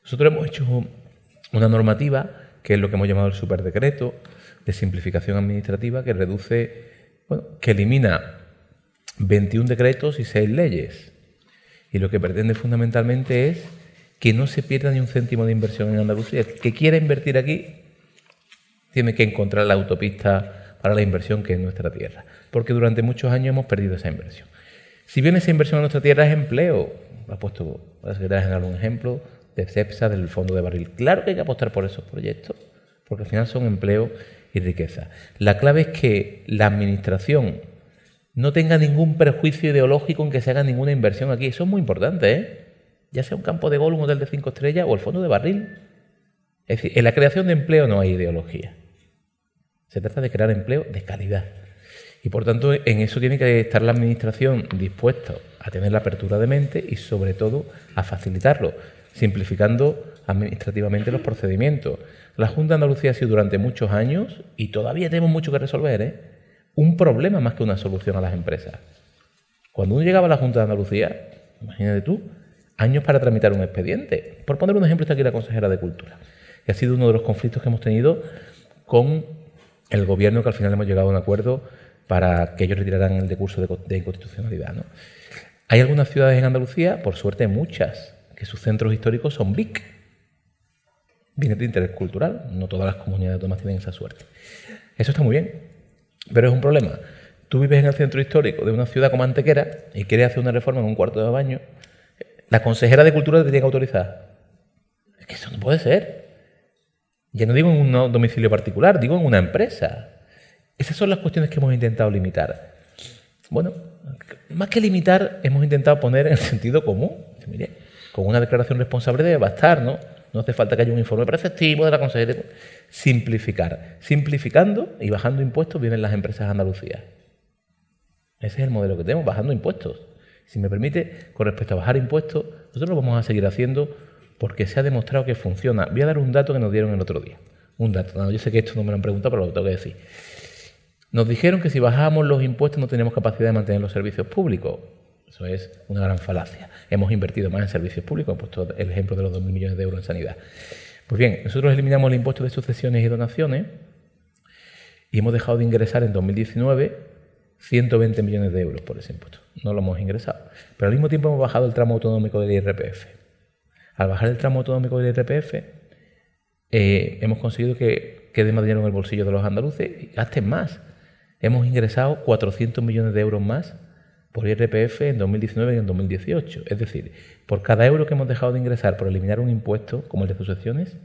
Nosotros hemos hecho una normativa que es lo que hemos llamado el superdecreto de simplificación administrativa que reduce, bueno, que elimina 21 decretos y 6 leyes. Y lo que pretende fundamentalmente es que no se pierda ni un céntimo de inversión en Andalucía. El que quiera invertir aquí tiene que encontrar la autopista para la inversión que es nuestra tierra, porque durante muchos años hemos perdido esa inversión. Si bien esa inversión en nuestra tierra es empleo, ha puesto la secretaria general un ejemplo, de CEPSA, del fondo de barril. Claro que hay que apostar por esos proyectos, porque al final son empleo y riqueza. La clave es que la Administración no tenga ningún perjuicio ideológico en que se haga ninguna inversión aquí. Eso es muy importante, ¿eh? ya sea un campo de gol, un hotel de cinco estrellas o el fondo de barril. Es decir, en la creación de empleo no hay ideología. Se trata de crear empleo de calidad. Y por tanto, en eso tiene que estar la Administración dispuesta a tener la apertura de mente y sobre todo a facilitarlo, simplificando administrativamente los procedimientos. La Junta de Andalucía ha sido durante muchos años, y todavía tenemos mucho que resolver, ¿eh? un problema más que una solución a las empresas. Cuando uno llegaba a la Junta de Andalucía, imagínate tú, años para tramitar un expediente. Por poner un ejemplo, está aquí la consejera de Cultura. Y ha sido uno de los conflictos que hemos tenido con el gobierno, que al final hemos llegado a un acuerdo para que ellos retiraran el decurso de, inconstitucionalidad. Hay algunas ciudades en Andalucía, por suerte muchas, que sus centros históricos son BIC. Viene de interés cultural, no todas las comunidades autónomas tienen esa suerte. Eso está muy bien, pero es un problema. Tú vives en el centro histórico de una ciudad como Antequera y quieres hacer una reforma en un cuarto de baño, la consejera de Cultura te tiene que autorizar. Es que eso no puede ser. Ya no digo en un domicilio particular, digo en una empresa. Esas son las cuestiones que hemos intentado limitar. Bueno, más que limitar, hemos intentado poner en sentido común. Mire, con una declaración responsable debe bastar, ¿no? No hace falta que haya un informe preceptivo de la Consejería. Simplificar. Simplificando y bajando impuestos vienen las empresas de Andalucía. Ese es el modelo que tenemos, bajando impuestos. Si me permite, con respecto a bajar impuestos, nosotros lo vamos a seguir haciendo porque se ha demostrado que funciona. Voy a dar un dato que nos dieron el otro día. Un dato. yo sé que esto no me lo han preguntado, pero lo tengo que decir. Nos dijeron que si bajábamos los impuestos no teníamos capacidad de mantener los servicios públicos. Eso es una gran falacia. Hemos invertido más en servicios públicos, hemos puesto el ejemplo de los 2.000 millones de euros en sanidad. Pues bien, nosotros eliminamos el impuesto de sucesiones y donaciones y hemos dejado de ingresar en 2019 120 millones de euros por ese impuesto. No lo hemos ingresado. Pero al mismo tiempo hemos bajado el tramo autonómico del IRPF. Al bajar el tramo autonómico del IRPF, eh, hemos conseguido que quede más dinero en el bolsillo de los andaluces y gasten más. Hemos ingresado 400 millones de euros más por IRPF en 2019 y en 2018. Es decir, por cada euro que hemos dejado de ingresar por eliminar un impuesto, como el de sucesiones,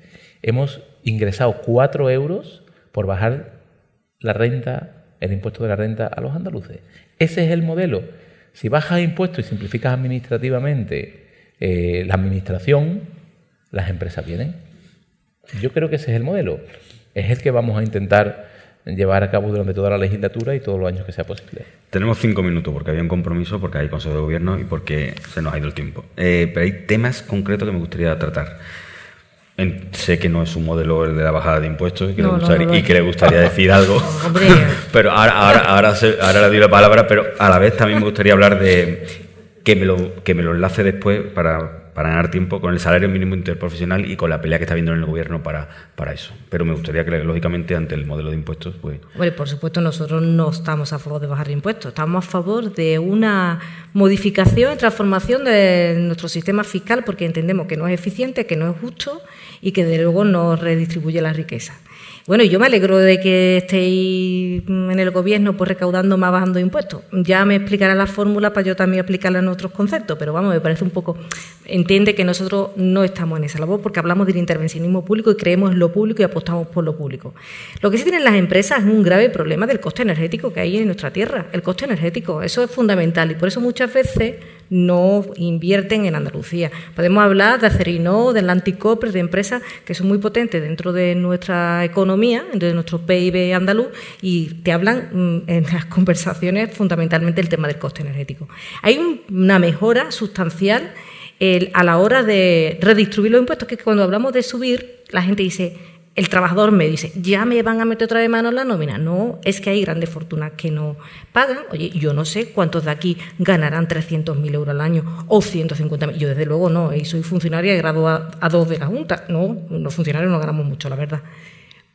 hemos ingresado 4 euros por bajar la renta, el impuesto de la renta a los andaluces. Ese es el modelo. Si bajas impuestos y simplificas administrativamente eh, la administración, las empresas vienen. Yo creo que ese es el modelo. Es el que vamos a intentar llevar a cabo durante toda la legislatura y todos los años que sea posible. Tenemos cinco minutos porque había un compromiso, porque hay Consejo de Gobierno y porque se nos ha ido el tiempo. Eh, pero hay temas concretos que me gustaría tratar. sé que no es un modelo el de la bajada de impuestos y que, le, gustaría, decir algo, pero ahora, ahora, ahora, ahora le doy la palabra, pero a la vez también me gustaría hablar de que me lo, que me lo enlace después para para ganar tiempo con el salario mínimo interprofesional y con la pelea que está habiendo en el gobierno para, para eso. Pero me gustaría que, lógicamente, ante el modelo de impuestos, pues... Bueno, por supuesto, nosotros no estamos a favor de bajar impuestos, estamos a favor de una modificación y transformación de nuestro sistema fiscal porque entendemos que no es eficiente, que no es justo y que, de luego, no redistribuye la riqueza. Bueno, yo me alegro de que estéis en el gobierno pues recaudando más bajando impuestos. Ya me explicará la fórmula para yo también aplicarla en otros conceptos, pero vamos, me parece un poco... Entiende que nosotros no estamos en esa labor porque hablamos del intervencionismo público y creemos en lo público y apostamos por lo público. Lo que sí tienen las empresas es un grave problema del coste energético que hay en nuestra tierra. El coste energético, eso es fundamental y por eso muchas veces no invierten en Andalucía. Podemos hablar de Acerino, del Anticopres, de empresas que son muy potentes dentro de nuestra economía, de nuestro PIB andaluz, y te hablan mm, en las conversaciones fundamentalmente del tema del coste energético. Hay una mejora sustancial a la hora de redistribuir los impuestos, que cuando hablamos de subir, la gente dice, el trabajador me dice, ya me van a meter otra vez mano en la nómina. No, es que hay grandes fortunas que no pagan. Oye, yo no sé cuántos de aquí ganarán 300.000 euros al año o 150.000. Yo desde luego no, y soy funcionaria de grado a, dos de la Junta. No, los funcionarios no ganamos mucho, la verdad.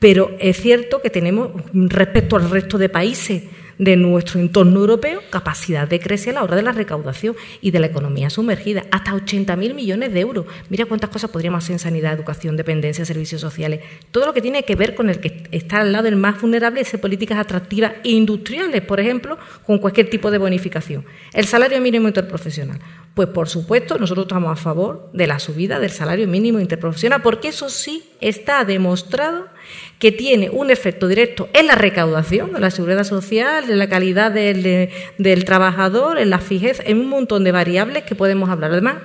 Pero es cierto que tenemos, respecto al resto de países de nuestro entorno europeo, capacidad de crecer a la hora de la recaudación y de la economía sumergida, hasta 80.000 millones de euros. Mira cuántas cosas podríamos hacer en sanidad, educación, dependencia, servicios sociales. Todo lo que tiene que ver con el que está al lado del más vulnerable es políticas atractivas e industriales, por ejemplo, con cualquier tipo de bonificación. El salario mínimo interprofesional. Pues por supuesto, nosotros estamos a favor de la subida del salario mínimo interprofesional, porque eso sí está demostrado que tiene un efecto directo en la recaudación, en la seguridad social, en la calidad del, trabajador, en la fijeza, en un montón de variables que podemos hablar. Además,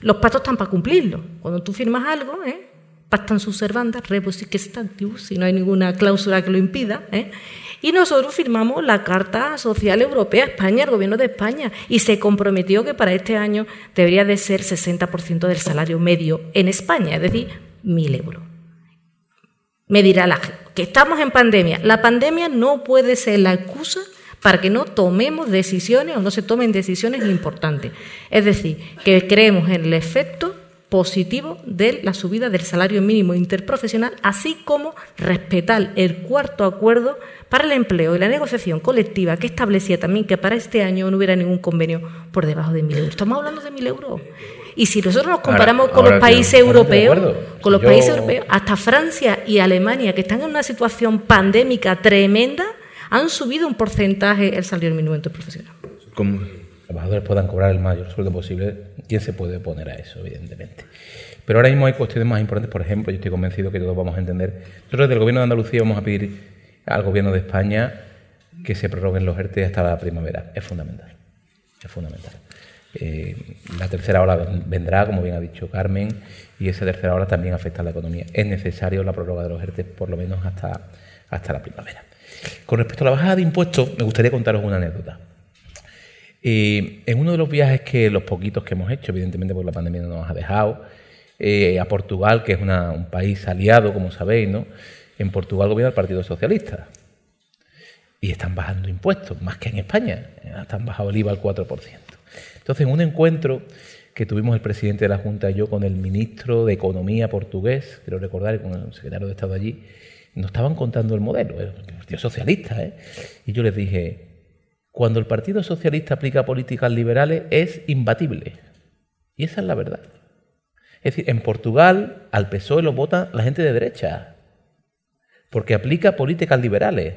los pactos están para cumplirlo. Cuando tú firmas algo, ¿eh? pactan sus servandas, rebus y que si no hay ninguna cláusula que lo impida, ¿eh? Y nosotros firmamos la Carta Social Europea, España, el Gobierno de España, y se comprometió que para este año debería de ser 60% del salario medio en España, es decir, 1.000 euros. Me dirá la que estamos en pandemia. La pandemia no puede ser la excusa para que no tomemos decisiones o no se tomen decisiones importantes. Es decir, que creemos en el efecto positivo de la subida del salario mínimo interprofesional, así como respetar el cuarto acuerdo para el empleo y la negociación colectiva que establecía también que para este año no hubiera ningún convenio por debajo de mil euros. Estamos hablando de mil euros. Y si nosotros nos comparamos con los países europeos, con los países europeos, hasta Francia y Alemania, que están en una situación pandémica tremenda, han subido un porcentaje el salario mínimo interprofesional. ¿Cómo? Los trabajadores puedan cobrar el mayor sueldo posible, ¿quién se puede oponer a eso, evidentemente? Pero ahora mismo hay cuestiones más importantes, por ejemplo, yo estoy convencido que todos vamos a entender. Nosotros desde el Gobierno de Andalucía vamos a pedir al Gobierno de España que se prorroguen los ERTE hasta la primavera. Es fundamental. Es fundamental. Eh, la tercera ola vendrá, como bien ha dicho Carmen, y esa tercera ola también afecta a la economía. Es necesario la prórroga de los ERTE por lo menos hasta, hasta la primavera. Con respecto a la bajada de impuestos, me gustaría contaros una anécdota. Eh, en uno de los viajes que los poquitos que hemos hecho, evidentemente porque la pandemia no nos ha dejado, eh, a Portugal, que es un país aliado, como sabéis, ¿no? En Portugal gobierna el Partido Socialista. Y están bajando impuestos, más que en España. Están bajado el IVA al 4%. Entonces, en un encuentro que tuvimos el presidente de la Junta y yo con el ministro de Economía portugués, quiero recordar, con el secretario de Estado allí, nos estaban contando el modelo, el Partido Socialista. ¿eh? Y yo les dije, cuando el Partido Socialista aplica políticas liberales es imbatible. Y esa es la verdad. Es decir, en Portugal al PSOE lo vota la gente de derecha, porque aplica políticas liberales.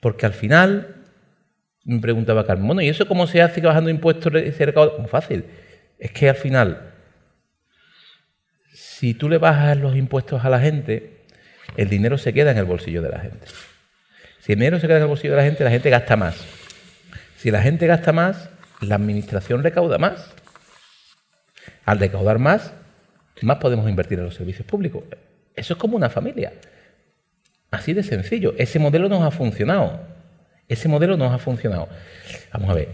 Porque al final, me preguntaba Carmen, bueno, ¿y eso cómo se hace que bajando impuestos se recauda? Muy fácil. Es que al final, si tú le bajas los impuestos a la gente, el dinero se queda en el bolsillo de la gente. Si el dinero se queda en el bolsillo de la gente, la gente gasta más. Si la gente gasta más, la administración recauda más. Al recaudar más, más podemos invertir en los servicios públicos. Eso es como una familia. Así de sencillo. Ese modelo nos ha funcionado. Ese modelo nos ha funcionado. Vamos a ver.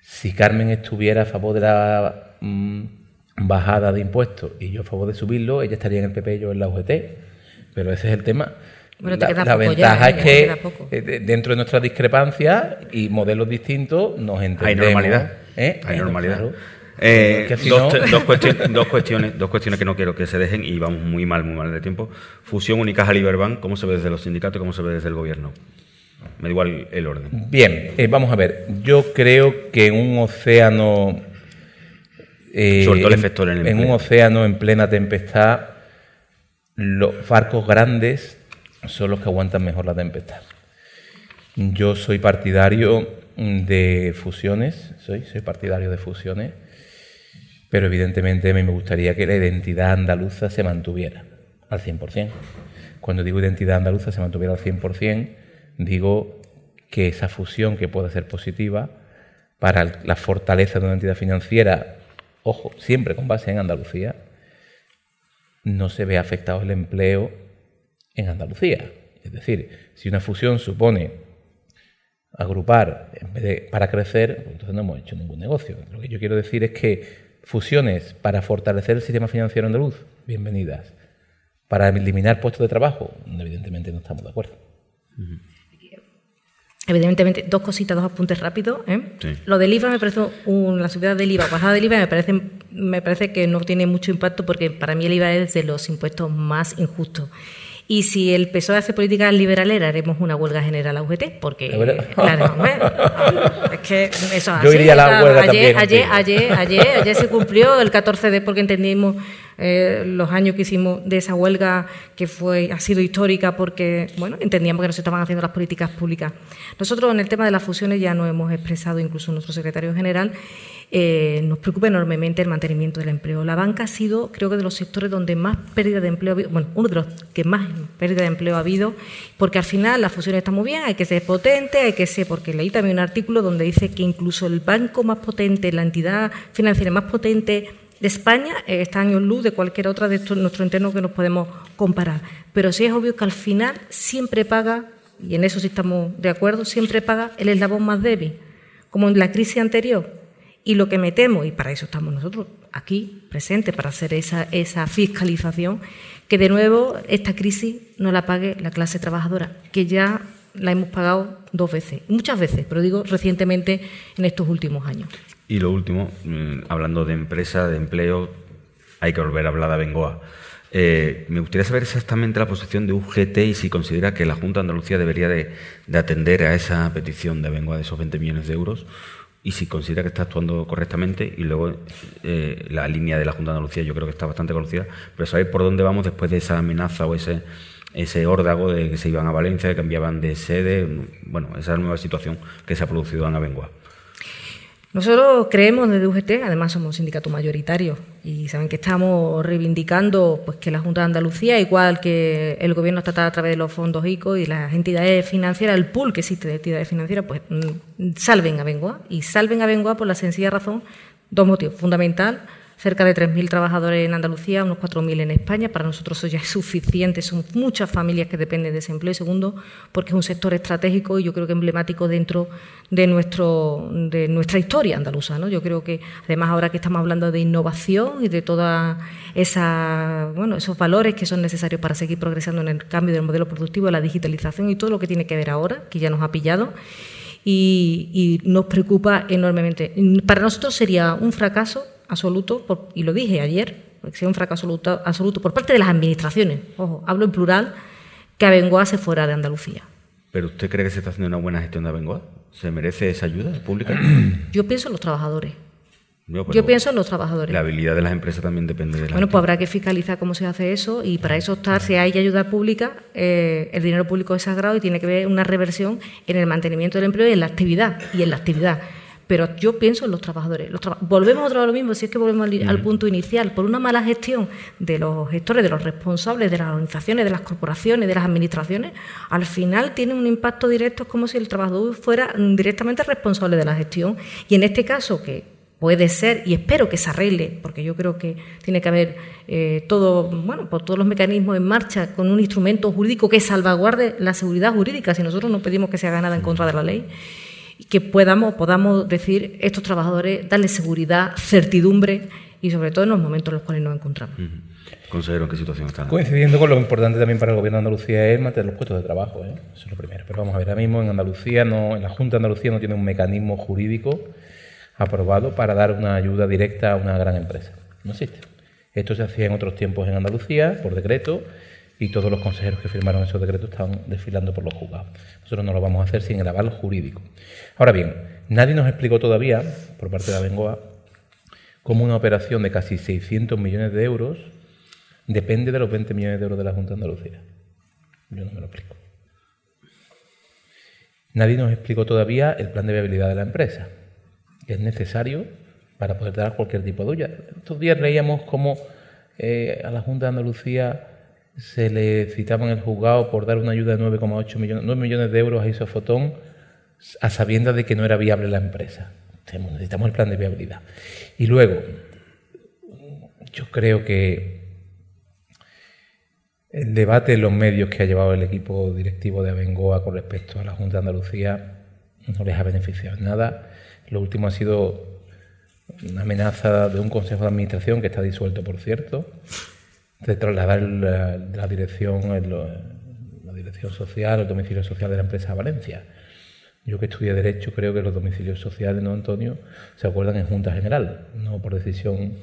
Si Carmen estuviera a favor de la mm, bajada de impuestos y yo a favor de subirlo, ella estaría en el PP y yo en la UGT. Pero ese es el tema. la, ventaja es que eh, dentro de nuestras discrepancias y modelos distintos nos entendemos. Hay normalidad. ¿eh? Hay normalidad. Eh, dos, cuestiones, dos, cuestiones, que no quiero que se dejen y vamos muy mal, muy mal de tiempo. Fusión Unicaja Liberbank, ¿cómo se ve desde los sindicatos y cómo se ve desde el gobierno? Me da igual el orden. Bien, vamos a ver. Yo creo que en un océano. Sobre todo el efecto en, en un océano en plena tempestad, los barcos grandes son los que aguantan mejor la tempestad. Yo soy partidario de fusiones, soy, soy partidario de fusiones, pero evidentemente a mí me gustaría que la identidad andaluza se mantuviera al 100%. Cuando digo identidad andaluza se mantuviera al 100%, digo que esa fusión que puede ser positiva para la fortaleza de una entidad financiera, ojo, siempre con base en Andalucía, no se ve afectado el empleo en Andalucía. Es decir, si una fusión supone agrupar en vez de para crecer, pues entonces no hemos hecho ningún negocio. Lo que yo quiero decir es que fusiones para fortalecer el sistema financiero andaluz, bienvenidas. Para eliminar puestos de trabajo, evidentemente no estamos de acuerdo. Evidentemente, dos cositas, dos apuntes rápidos. ¿eh? Lo del IVA me parece, la subida del IVA, bajada del IVA, me parece, me parece que no tiene mucho impacto porque para mí el IVA es de los impuestos más injustos. Y si el PSOE hace políticas liberales, haremos una huelga general a UGT, porque claro, es que eso Yo iría a la huelga ayer, ayer, ayer, ayer, ayer, se cumplió el 14 de porque entendimos eh, los años que hicimos de esa huelga que fue ha sido histórica porque bueno entendíamos que no se estaban haciendo las políticas públicas. Nosotros en el tema de las fusiones ya nos hemos expresado, incluso nuestro secretario general, eh, nos preocupa enormemente el mantenimiento del empleo. La banca ha sido, creo que, de los sectores donde más pérdida de empleo ha habido, bueno, uno de los que más pérdida de empleo ha habido, porque al final la fusión está muy bien, hay que ser potente, hay que ser, porque leí también un artículo donde dice que incluso el banco más potente, la entidad financiera más potente de España eh, está en luz de cualquier otra de nuestro entorno que nos podemos comparar. Pero sí es obvio que al final siempre paga y en eso sí estamos de acuerdo, siempre paga el eslabón más débil, como en la crisis anterior. Y lo que metemos, y para eso estamos nosotros aquí presentes, para hacer esa, esa fiscalización, que de nuevo esta crisis no la pague la clase trabajadora, que ya la hemos pagado dos veces, muchas veces, pero digo recientemente en estos últimos años. Y lo último, mm, hablando de empresa, de empleo, hay que volver a hablar de Bengoa. Eh, me gustaría saber exactamente la posición de UGT y si considera que la Junta de Andalucía debería de, atender a esa petición de Bengoa de esos 20 millones de euros y si considera que está actuando correctamente y luego eh, la línea de la Junta de Andalucía yo creo que está bastante conocida, pero saber por dónde vamos después de esa amenaza o ese, ese órdago de que se iban a Valencia, que cambiaban de sede, bueno, esa nueva situación que se ha producido en Bengoa. Nosotros creemos desde UGT, además somos sindicato mayoritario y saben que estamos reivindicando pues que la Junta de Andalucía, igual que el Gobierno estatal a través de los fondos ICO y las entidades financieras, el pool que existe de entidades financieras, pues mm, salven a Bengoa y salven a Bengoa por la sencilla razón, dos motivos. Fundamental, cerca de 3.000 trabajadores en Andalucía, unos 4.000 en España. Para nosotros eso ya es suficiente, son muchas familias que dependen de ese empleo. Y segundo, porque es un sector estratégico y yo creo que emblemático dentro de, nuestro, de nuestra historia andaluza. ¿no? Yo creo que, además, ahora que estamos hablando de innovación y de todos bueno, esos valores que son necesarios para seguir progresando en el cambio del modelo productivo, la digitalización y todo lo que tiene que ver ahora, que ya nos ha pillado, y nos preocupa enormemente. Para nosotros sería un fracaso absoluto, y lo dije ayer, porque sea un fracaso absoluto, por parte de las administraciones, ojo, hablo en plural, que Abengoa se fuera de Andalucía. ¿Pero usted cree que se está haciendo una buena gestión de Abengoa? ¿Se merece esa ayuda pública? Yo pienso en los trabajadores. Yo pienso en los trabajadores. La habilidad de las empresas también depende de la. Bueno, pues habrá que fiscalizar cómo se hace eso y para eso está, si hay ayuda pública, eh, el dinero público es sagrado y tiene que haber una reversión en el mantenimiento del empleo y en la actividad. Y en la actividad pero yo pienso en los trabajadores. volvemos otra vez a lo mismo, si es que volvemos al, punto inicial, por una mala gestión de los gestores, de los responsables, de las organizaciones, de las corporaciones, de las administraciones, al final tiene un impacto directo, es como si el trabajador fuera directamente responsable de la gestión. Y en este caso, que puede ser, y espero que se arregle, porque yo creo que tiene que haber eh, todo, bueno, por todos los mecanismos en marcha con un instrumento jurídico que salvaguarde la seguridad jurídica, si nosotros no pedimos que se haga nada en contra de la ley que podamos, podamos decir estos trabajadores, darles seguridad, certidumbre y sobre todo en los momentos en los cuales nos encontramos. Consejero, ¿qué situación está? Coincidiendo con lo importante también para el Gobierno de Andalucía es mantener los puestos de trabajo, ¿eh? eso es lo primero. Pero vamos a ver, ahora mismo en Andalucía, no, en la Junta de Andalucía no tiene un mecanismo jurídico aprobado para dar una ayuda directa a una gran empresa. No existe. Esto se hacía en otros tiempos en Andalucía, por decreto, y todos los consejeros que firmaron esos decretos estaban desfilando por los juzgados. Nosotros no lo vamos a hacer sin el aval jurídico. Ahora bien, nadie nos explicó todavía, por parte de la Bengoa, cómo una operación de casi 600 millones de euros depende de los 20 millones de euros de la Junta de Andalucía. Yo no me lo explico. Nadie nos explicó todavía el plan de viabilidad de la empresa, que es necesario para poder dar cualquier tipo de ayuda. Estos días leíamos cómo eh, a la Junta de Andalucía se le citaba en el juzgado por dar una ayuda de 9,8 millones, 9 millones de euros a Isofotón a sabiendas de que no era viable la empresa. Necesitamos el plan de viabilidad. Y luego, yo creo que el debate en los medios que ha llevado el equipo directivo de Abengoa con respecto a la Junta de Andalucía no les ha beneficiado en nada. Lo último ha sido una amenaza de un consejo de administración que está disuelto, por cierto, de trasladar la, dirección, la dirección social, el domicilio social de la empresa a Valencia. Yo que estudié Derecho creo que los domicilios sociales, ¿no, Antonio? Se acuerdan en Junta General, no por decisión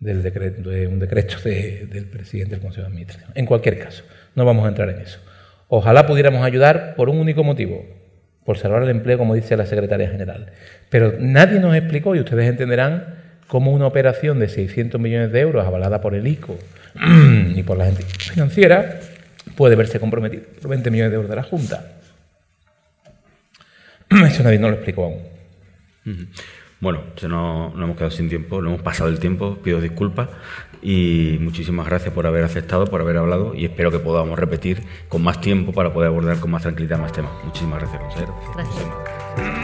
del decreto, de un decreto del presidente del Consejo de Administración. En cualquier caso, no vamos a entrar en eso. Ojalá pudiéramos ayudar por un único motivo, por salvar el empleo, como dice la secretaria general. Pero nadie nos explicó, y ustedes entenderán, cómo una operación de 600 millones de euros avalada por el ICO y por la gente financiera puede verse comprometido por 20 millones de euros de la Junta. Eso nadie no lo explicó aún. Bueno, se nos, hemos quedado sin tiempo, lo hemos pasado el tiempo, pido disculpas y muchísimas gracias por haber aceptado, por haber hablado y espero que podamos repetir con más tiempo para poder abordar con más tranquilidad más temas. Muchísimas gracias, consejero. Gracias.